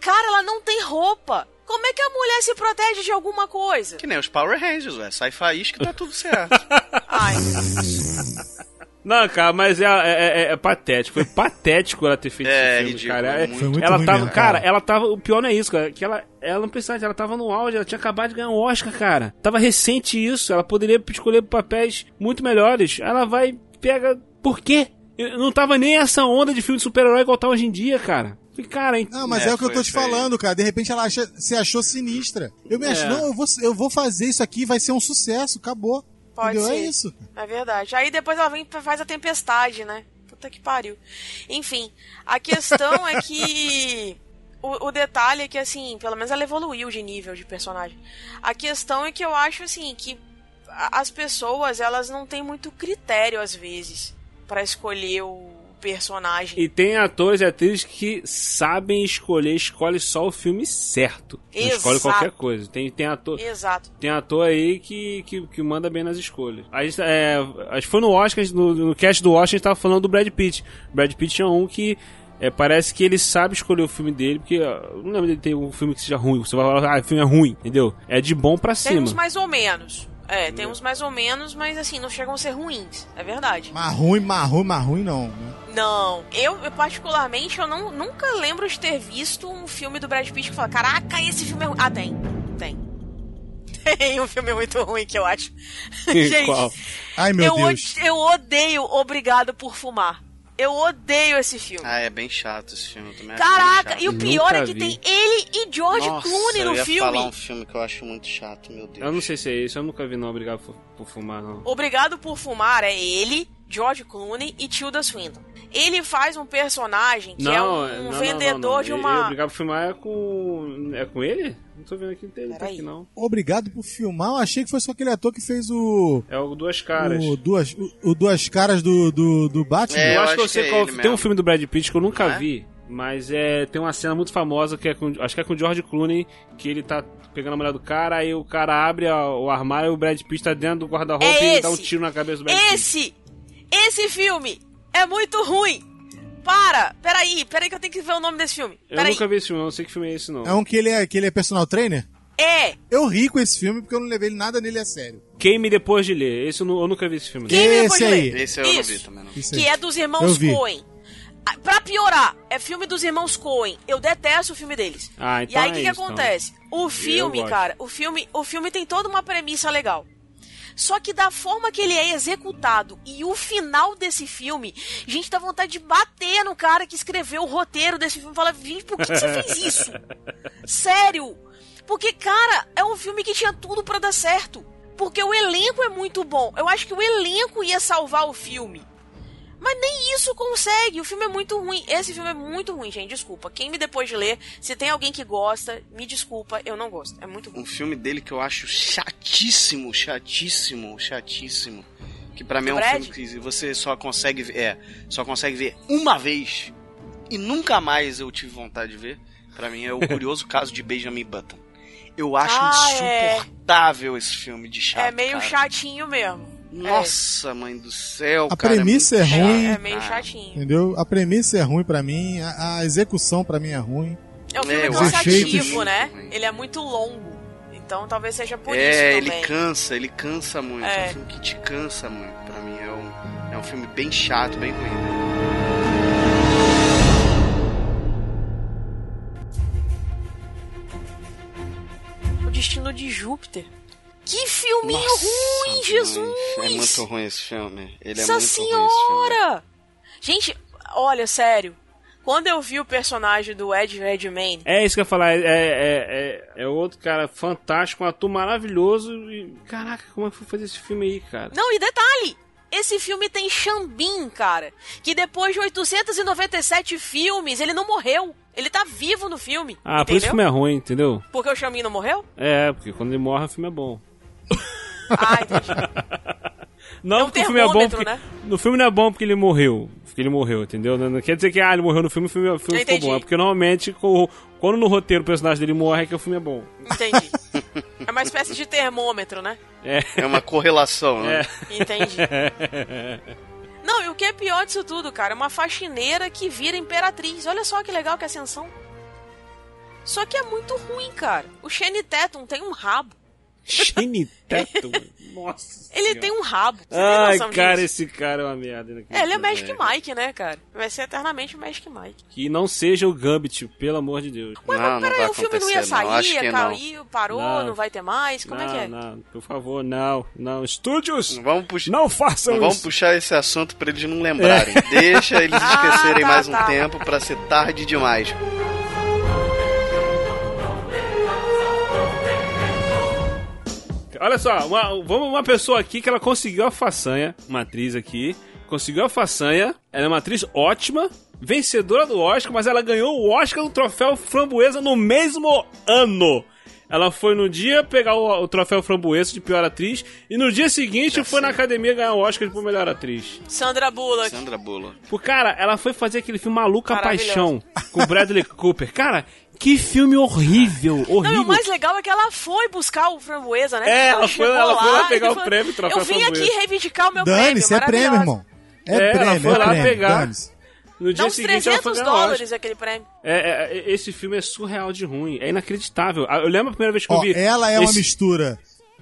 Cara, ela não tem roupa. Como é que a mulher se protege de alguma coisa? Que nem os Power Rangers, ué. Sai faísca que tá tudo certo. Ai, Não, cara, mas é, é, é- é patético. Foi patético ela ter feito É, esse filme, ridículo, cara. É- muito. Foi muito ela ruim tava, mesmo, cara, cara. ela tava. O pior não é isso, cara. Que ela, ela não precisava, ela tava no auge, ela tinha acabado de ganhar um Oscar, cara. Tava recente isso. Ela poderia escolher papéis muito melhores. Ela vai, pega. Por quê? Eu- Não tava nem essa onda de filme de super-herói igual tá hoje em dia, cara. Falei, Cara, hein? Não, mas É, é, o que eu tô te feio. falando, cara. De repente ela acha- se achou sinistra. Eu me acho, É. não, eu vou, eu vou fazer isso aqui, vai ser um sucesso, acabou. Pode Entendeu? ser. É isso. É verdade. Aí depois ela vem e faz a tempestade, né? Puta que pariu. Enfim, a questão é que. O, o detalhe é que, assim, pelo menos ela evoluiu de nível de personagem. A questão é que eu acho, assim, que as pessoas, elas não têm muito critério, às vezes, pra escolher o personagem. E tem atores e atrizes que sabem escolher, escolhe só o filme certo. Não escolhe Exato. qualquer coisa. Tem, tem ator. Exato. Tem ator aí que, que, que manda bem nas escolhas. A gente, é, acho que foi no Oscar, no, no cast do Oscar, a gente tava falando do Brad Pitt. Brad Pitt tinha um que é, parece que ele sabe escolher o filme dele, porque ó, eu não lembro dele ter um filme que seja ruim. Você vai falar, ah, o filme é ruim, entendeu? É de bom pra Tem cima. uns mais ou menos. É, tem uns mais ou menos, mas assim, não chegam a ser ruins. É verdade. Mas ruim, mas ruim, mas ruim não. né? Não, eu, eu particularmente, eu não, nunca lembro de ter visto um filme do Brad Pitt que fala, caraca, esse filme é ruim. Ah, tem, tem. Tem um filme muito ruim que eu acho. Gente, Qual? Ai, meu eu, Deus. od- eu odeio Obrigado por Fumar. Eu odeio esse filme. ah, é bem chato esse filme também. Caraca, e o pior Nunca é que vi. tem ele e George Nossa, Clooney eu no ia filme. falar um filme que eu acho muito chato, meu Deus. Eu não sei se é esse, eu nunca vi não, obrigado por, por fumar, não. Obrigado por Fumar é ele, George Clooney e Tilda Swinton. Ele faz um personagem que é não, um não, vendedor não, não. de uma. Obrigado por filmar é com. É com ele? Não tô vendo aqui, não tem ele tá aqui não. Obrigado por filmar. Eu achei que fosse aquele ator que fez o. É o Duas Caras. O duas, o, o Duas Caras do, do, do Batman. É, eu, eu acho que eu acho sei que é qual. Tem mesmo. um filme do Brad Pitt que eu nunca é? vi, mas é tem uma cena muito famosa que é com. Acho que é com o George Clooney, que ele tá pegando a mulher do cara, aí o cara abre a- o armário e o Brad Pitt tá dentro do guarda-roupa É e dá um tiro na cabeça do Brad Pitt. Esse! Esse filme é muito ruim! Para! Peraí, peraí que eu tenho que ver o nome desse filme. Eu Peraí. nunca vi esse filme, eu não sei que filme é esse não. É um que ele é, que ele é personal trainer? É! Eu ri com esse filme porque eu não levei nada nele a sério. Queime depois de ler. Esse eu, nu- eu nunca vi esse filme. Quem me Esse depois de aí. ler? Esse eu não Isso. vi também, não. Que aí. é dos Eu irmãos. Coen. Pra piorar, é filme dos irmãos Coen. Eu detesto o filme deles. Ah, e então aí é o que, que isso, então. acontece? O filme, cara, o filme, o filme tem toda uma premissa legal. Só que da forma que ele é executado e o final desse filme, gente dá vontade de bater no cara que escreveu o roteiro desse filme e falar, gente, por que, que você fez isso? Sério? Porque, cara, é um filme que tinha tudo pra dar certo. Porque o elenco é muito bom. Eu acho que o elenco ia salvar o filme. Mas nem isso consegue. O filme é muito ruim. Esse filme é muito ruim, gente. Desculpa. Quem me depois de ler, se tem alguém que gosta, me desculpa. Eu não gosto. É muito ruim. Um filme dele que eu acho chatíssimo, chatíssimo, chatíssimo. Que pra mim é um Brad? filme que você só consegue ver, é, só consegue ver uma vez e nunca mais eu tive vontade de ver. Pra mim é o curioso caso de Benjamin Button. Eu acho Ah, é. insuportável esse filme de chato. é meio cara. chatinho mesmo. Nossa, mãe do céu, A cara. premissa é, muito ruim. É, é meio chatinho. Entendeu? A premissa é ruim pra mim, a, a execução pra mim é ruim. É um É, filme eu acho cansativo, né? Ele é muito longo. Então talvez seja por É, isso ele também. cansa, ele cansa muito. É. É. um filme que te cansa muito. Pra mim é um, é um filme bem chato, bem ruim. O Destino de Júpiter. Que filminho Nossa, ruim, mãe, Jesus! É muito ruim esse filme. Ele é Nossa muito ruim esse filme. senhora! Gente, olha, sério. Quando eu vi o personagem do Ed Redmayne, É isso que eu ia falar, é, é, é, é outro cara fantástico, um ator maravilhoso e... Caraca, como é que foi fazer esse filme aí, cara? Não, e detalhe, Esse filme tem Xambin, cara. Que depois de 897 filmes, ele não morreu. Ele tá vivo no filme. Ah, por isso que o entendeu? filme é ruim, entendeu? Porque o Xambin não morreu? É, porque quando ele morre o filme é bom. Ah, entendi. Não É um porque o filme é bom porque... né? No filme não é bom porque ele morreu. Porque ele morreu, entendeu? Não, não quer dizer que ah, ele morreu no filme, o filme, o filme Eu ficou bom. É porque normalmente, quando no roteiro o personagem dele morre, é que o filme é bom. Entendi. É uma espécie de termômetro, né? É. É uma correlação, né? Entendi. Não, e o que é pior disso tudo, cara? É uma faxineira que vira imperatriz. Olha só que legal que é ascensão. Só que é muito ruim, cara. O Shane Tatum tem um rabo. Shane Tatum. Nossa Ele Senhora. tem um rabo. Você tem Ai, noção cara, disso? esse cara é uma merda. né? É, ele é o Magic Mike, né, cara? Vai ser eternamente o Magic Mike. Que não seja o Gambit, pelo amor de Deus. Ué, Não, mas peraí, o filme não ia acontecer, não. sair, Acho que ia não. caiu, parou, Não. não. vai ter mais? Como não, é que é? não, por favor, não, não. Estúdios, Não vamos puxar. não façam Não vamos isso. puxar esse assunto pra eles não lembrarem. Deixa eles Ah, esquecerem tá, mais um tá. tempo pra ser tarde demais. Olha só, uma, vamos uma pessoa aqui que ela conseguiu a façanha, uma atriz aqui, conseguiu a façanha, ela é uma atriz ótima, vencedora do Oscar, mas ela ganhou o Oscar do troféu Framboesa no mesmo ano. Ela foi no dia pegar o, o troféu Framboesa de pior atriz e no dia seguinte Já foi na sei. academia ganhar o Oscar de melhor atriz. Sandra Bullock. Sandra Bullock. Pô, cara, ela foi fazer aquele filme Maluca. Paixão com o Bradley Cooper. Cara, que filme horrível, horrível. Não, o mais legal é que ela foi buscar o framboesa, né? É, ela foi- chegou ela foi lá e pegar o falou, prêmio, troféu Eu vim Framboesa. aqui reivindicar o meu prêmio. Dane-se, é prêmio, irmão. É, É, ela prêmio, foi é lá prêmio. pegar. dane-se. No Dá dia uns seguinte ela foi 300 ganhar o Oscar. dólares aquele prêmio. É, é, é, esse filme é surreal de ruim. É inacreditável. Ah, Eu lembro a primeira vez que eu Ó, vi. ela é uma esse- mistura.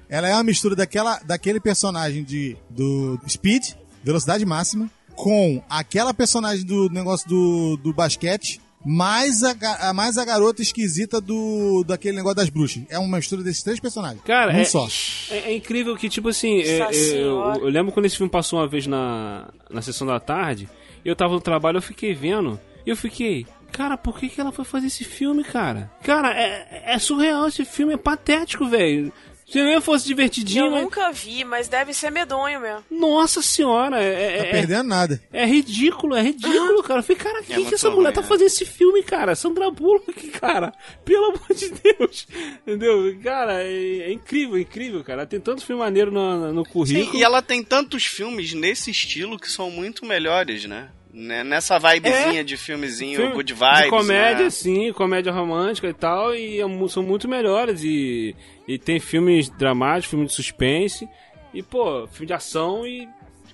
Ela é uma mistura daquela, daquele personagem de, do Speed, Velocidade Máxima, com aquela personagem do negócio do, do basquete, mais a, a- mais a garota esquisita do daquele negócio das bruxas. É uma mistura desses três personagens. Cara, um é, só. é, é incrível que, tipo assim, é- é, eu, eu lembro quando esse filme passou uma vez na, na sessão da tarde, eu tava no trabalho, eu fiquei vendo, e eu fiquei, cara, por que, que ela foi fazer esse filme, cara? Cara, é, é surreal esse filme, é patético, velho. Se nem fosse divertidinho, Eu mas... nunca vi, mas deve ser medonho mesmo. Nossa senhora, é, Tá é, é, perdendo nada. é ridículo, é ridículo, cara. Eu falei, cara, o que, que muito essa mulher tá né? fazendo esse filme, cara? Sandra Bullock, cara. Pelo amor de Deus. Entendeu? Cara, é, é incrível, é incrível, cara. Tem tantos filmes maneiros no, no Sim, currículo. e ela tem tantos filmes nesse estilo que são muito melhores, né? Né, Nessa vibezinha de filmezinho, Filme good vibes, de comédia, né? sim, comédia romântica e tal, e é são muito melhores. E, e tem filmes dramáticos, filme de suspense, e, pô, filme de ação e.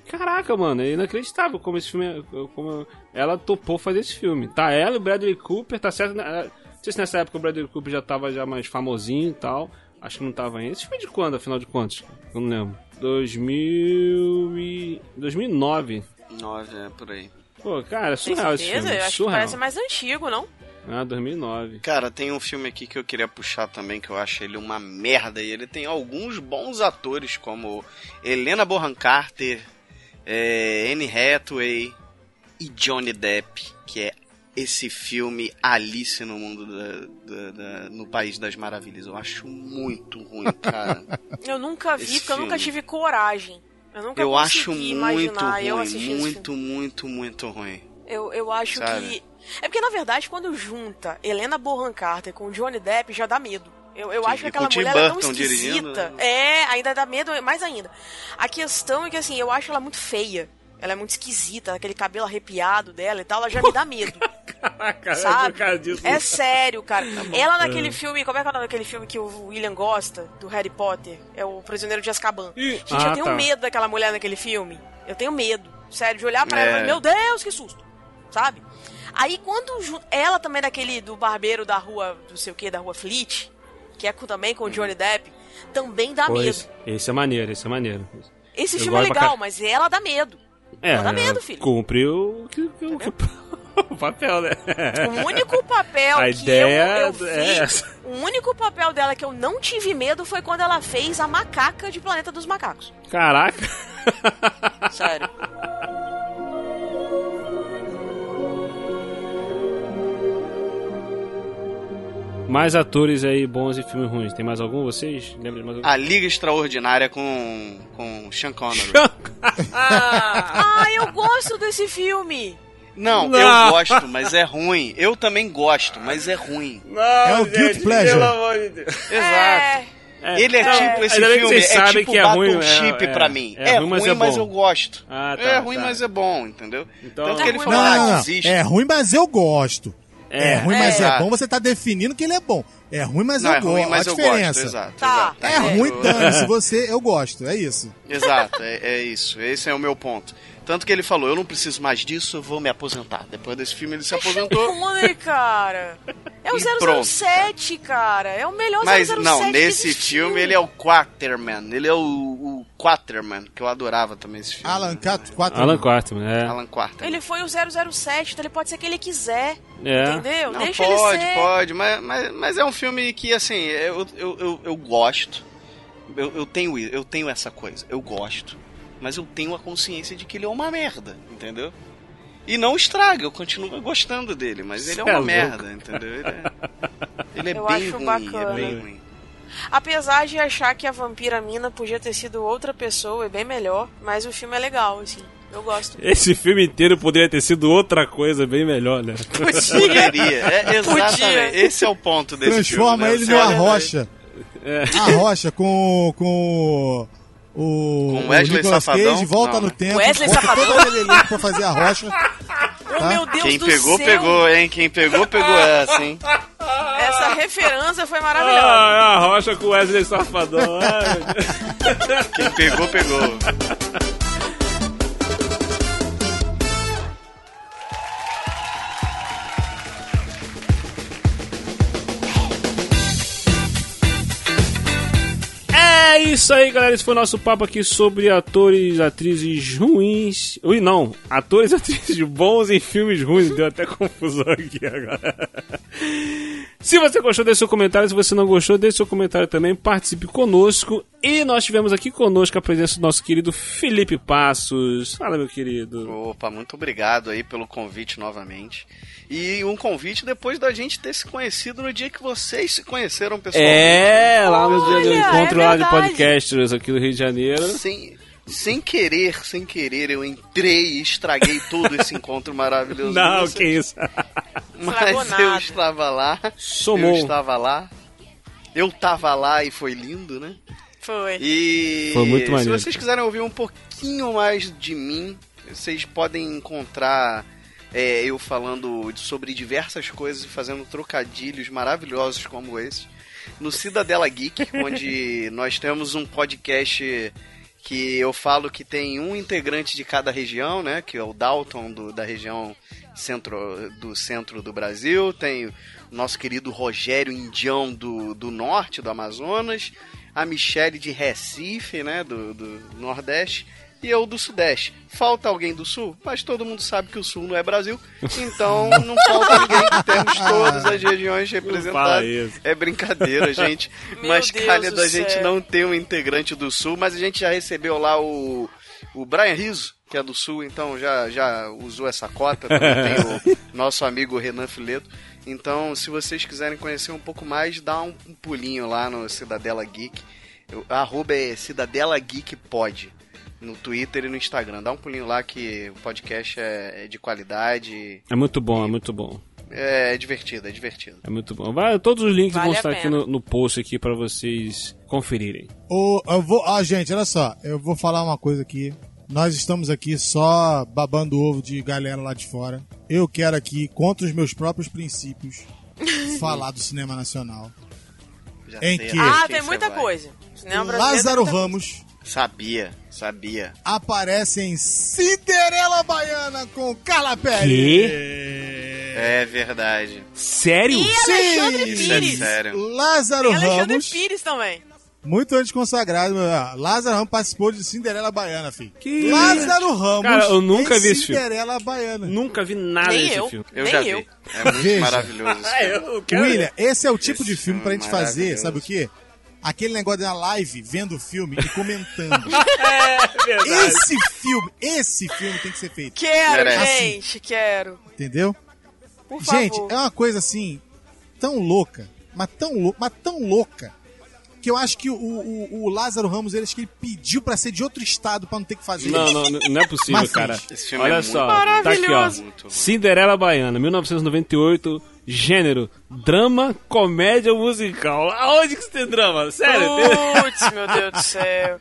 Caraca, mano, é inacreditável como esse filme. é- Como ela topou fazer esse filme. Tá ela e o Bradley Cooper, tá certo. né? Não sei se nessa época o Bradley Cooper já tava já mais famosinho e tal. Acho que não tava ainda. Esse filme é de quando, afinal de contas? Eu não lembro. 2000 e... 2009. Nove, é por aí. Pô, cara, é Tem surreal esse filme. Eu acho que surreal. parece mais antigo, não? Ah, 2009. Cara, tem um filme aqui que eu queria puxar também, que eu acho ele uma merda, e ele tem alguns bons atores, como Helena Bonham Carter, é, Anne Hathaway e Johnny Depp, que é esse filme Alice no Mundo da, da- da- no País das Maravilhas. Eu acho muito ruim, cara. Eu nunca vi, Esse porque eu nunca filme. tive coragem. Eu eu acho muito ruim, muito, muito, muito ruim. Eu, eu acho Sabe? que. É porque, na verdade, quando junta Helena Bonham Carter com Johnny Depp, já dá medo. Eu, eu Sim, acho que aquela mulher é tão Burton dirigindo, esquisita. né? É, ainda dá medo, mais ainda. A questão é que, assim, eu acho ela muito feia. Ela é muito esquisita, aquele cabelo arrepiado dela e tal, ela já me dá medo. Caraca, sabe? por causa disso. É sério, cara. Tá Ela naquele filme, como é que é o nome daquele filme que o William gosta, do Harry Potter? É o Prisioneiro de Azkaban. Gente, ah, eu tenho tá. medo daquela mulher naquele filme. Eu tenho medo. Sério, de olhar pra É. ela e falar, meu Deus, que susto. Sabe? Aí quando ela também daquele do barbeiro da rua, não sei o que, da rua Fleet, que é com- também com o Johnny Depp, também dá Pô, medo. esse, é maneiro, esse é maneiro. Esse eu filme é pra legal, ca- mas ela dá medo. É, dá medo, filho. Cumpriu o, que, o, que- o papel, né? O único papel A que ideia eu, eu vi, é essa. o único papel dela que eu não tive medo foi quando ela fez a macaca de Planeta dos Macacos. Caraca. Sério. Mais atores aí bons e filmes ruins. Tem mais algum, vocês? Lembra de mais algum? A Liga Extraordinária com, com Sean Connery. Ah, eu gosto desse filme. Não, Não. eu gosto, mas é ruim. Eu também gosto, mas é ruim. É o Guilt Pleasure. Exato. É. É, Ele é não, tipo esse filme, é sabem tipo que é ruim, é, é, pra mim. é É, ruim, ruim, mas mas, é bom. eu gosto. Ah, tá, é ruim, tá. mas é bom, entendeu? Então- Tanto que ele É falou, Não, ah, não, não. desiste. É ruim, mas eu gosto. É, É. ruim, mas é. É. bom. Você tá definindo que ele é bom. É ruim, mas Não, eu é ruim, gosto. mas a eu diferença. gosto, exato. Tá. exato. É ruim, dane-se. Você, eu gosto. É isso. Exato, é, é isso. Esse é o meu ponto. Tanto que ele falou, eu não preciso mais disso, eu vou me aposentar. Depois desse filme ele se aposentou. Cara. É o E pronto. 007, cara. É o melhor Mas 007 não, que nesse filme ele é o Quaterman. Ele é o, o Quaterman, que eu adorava também esse filme. Alan 4. Alan Quartman, é. Alan Quaterman. Ele foi o 007, então ele pode ser quem ele quiser. É. Entendeu? Não, Deixa pode, ele ser. pode, mas, mas, mas é um filme que, assim, eu, eu, eu, eu gosto. Eu, eu, tenho, eu tenho essa coisa, eu gosto. Mas eu tenho a consciência de que ele é uma merda, entendeu? E não estraga, eu continuo gostando dele, mas ele é é uma louco. merda, entendeu? Ele é, ele é Eu bem acho ruim, bacana. é bem ruim. Apesar de achar que a vampira mina podia ter sido outra pessoa, é bem melhor, mas o filme é legal, assim. Eu gosto. Esse filme inteiro poderia ter sido outra coisa bem melhor, né? Poderia, é, exatamente. Podia. Esse é o ponto desse Transforma filme. né? ele numa rocha. É. A rocha com. com. O, Com Wesley o Nicolas Safadão? Cage volta Não, no né? tempo, Wesley Safadão? todo elenco pra fazer a rocha. Oh, Tá? meu Deus Quem do pegou, céu! pegou, hein? Quem pegou, pegou essa, hein? Essa referência foi maravilhosa. Ah, a rocha com Wesley Safadão. Deus. Quem pegou, pegou. É isso aí, galera. Esse foi o nosso papo aqui sobre atores, atrizes ruins. Ui, não. Atores atrizes bons em filmes ruins. Deu até confusão aqui agora. Se você gostou, deixe seu comentário. Se você não gostou, deixe seu comentário também. Participe conosco. E nós tivemos aqui conosco a presença do nosso querido Felipe Passos. Fala, meu querido. Opa, muito obrigado aí pelo convite novamente. E um convite depois da gente ter se conhecido no dia que vocês se conheceram pessoalmente. É, lá no dia do Olha, encontro é lá de podcasters aqui do Rio de Janeiro. Sem, sem querer, sem querer, eu entrei e estraguei todo esse encontro maravilhoso. Não, que isso. Mas eu estava lá. Somou. Eu estava lá. Eu tava lá e foi lindo, né? Foi. E Foi muito maneiro. se vocês quiserem ouvir um pouquinho mais de mim, vocês podem encontrar é, eu falando sobre diversas coisas e fazendo trocadilhos maravilhosos como esse no Cidadela Geek, onde nós temos um podcast que eu falo que tem um integrante de cada região, né? Que é o Dalton do- da região centro, do centro do Brasil, tem o nosso querido Rogério Indião do, do norte do Amazonas, a Michele de Recife, né? Do, do Nordeste. E eu do Sudeste. Falta alguém do Sul? Mas todo mundo sabe que o Sul não é Brasil. Então não falta ninguém que temos todas as regiões representadas. É brincadeira, gente. Meu mas Deus calha da gente céu. não ter um integrante do Sul, mas a gente já recebeu lá o, o Brian Rizzo, que é do Sul, então já, já usou essa cota. Também tem o nosso amigo Renan Fileto. Então, se vocês quiserem conhecer um pouco mais, dá um, um pulinho lá no Cidadela Geek. Eu- arroba é Cidadela Geek Pod. No Twitter e no Instagram. Dá um pulinho lá que o podcast é, é de qualidade. É muito bom, é muito bom. É, é divertido, é divertido. É muito bom. Vai, todos os links Vale vão estar aqui no, no post aqui para vocês conferirem. O, eu vou, ó, gente, olha só, eu vou falar uma coisa aqui. Nós estamos aqui só babando ovo de galera lá de fora. Eu quero aqui, contra os meus próprios princípios, falar do cinema nacional. Já Em sei que- Ah, tem muita vai. coisa. Cinema brasileiro Lázaro tem muita Ramos Sabia, sabia. aparece em Cinderela Baiana com Carla Pérez. Quê? É verdade. Sério? E Alexandre Isso é Pires. sério. Lázaro Tem Alexandre Ramos, Pires também. muito antes consagrado, meu, ah, Lázaro Ramos participou de Cinderela Baiana, filho. Que Lázaro Ramos Cara, eu nunca em vi esse filme. Cinderela Baiana. Nunca vi nada Nem desse eu. filme. Eu Nem já eu. vi. É muito Veja. maravilhoso esse filme. eu quero William, esse é o tipo Esse de filme pra gente fazer, sabe o quê? Aquele negócio da live, vendo o filme e comentando. É verdade. esse filme, esse filme tem que ser feito, Quero, Merece. gente, quero. entendeu? Por favor. Gente, é uma coisa assim, tão louca, mas tão, lou- mas tão louca, que eu acho que o, o, o Lázaro Ramos, ele, acho que ele pediu pra ser de outro estado pra não ter que fazer Não, isso. não, não não é possível, Mas, cara. esse filme Olha é só, tá aqui, ó. Cinderela Baiana, 1998, gênero, drama, comédia ou musical. Aonde que você tem drama? Sério? Putz, meu Deus do céu.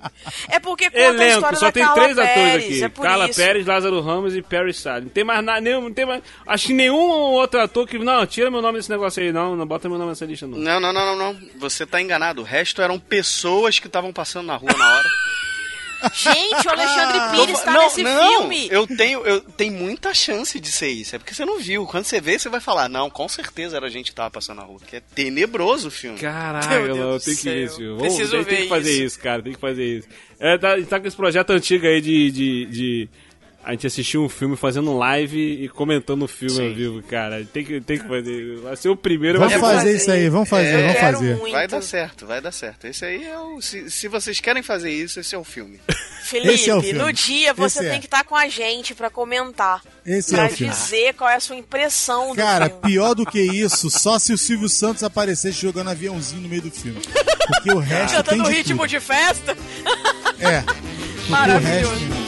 É porque conta a Elenco, história só da tem Carla três atores Pérez, aqui. É Carla isso. Pérez, Lázaro Ramos e Perry Salles. Não tem mais nada, nenhum, não tem mais. Acho que nenhum outro ator que. Não, tira meu nome desse negócio aí, não. Não bota meu nome nessa lista, não. Não, não, não, não, não. Você tá enganado. O resto eram pessoas que estavam passando na rua na hora. Gente, o Alexandre Pires tá não, nesse não, filme. Eu tenho, eu tem muita chance de ser isso. É porque você não viu. Quando você vê, você vai falar, não, com certeza era a gente que tava passando na rua. Que é tenebroso o filme. Caralho, do tem que ver esse filme. Preciso Vamos, tem ver que fazer isso. isso. cara, tem que fazer isso. É, tá, tá com esse projeto antigo aí de. de, de- a gente assistiu um filme fazendo um live e comentando o filme Sim. ao vivo, cara. Tem que, tem que fazer. Vai ser o primeiro. Vamos fazer isso aí, vamos fazer, É, vamos fazer. muito. Vai dar certo, vai dar certo. Esse aí é o. Se, se vocês querem fazer isso, esse é o filme. Felipe, é o filme. no dia você Esse é. tem que estar com a gente pra comentar. Esse pra é o filme. dizer qual é a sua impressão do Cara, filme. pior do que isso, só se o Silvio Santos aparecesse jogando aviãozinho no meio do filme. Porque o resto tem Cantando de ritmo tudo. de festa. É. Maravilhoso. resto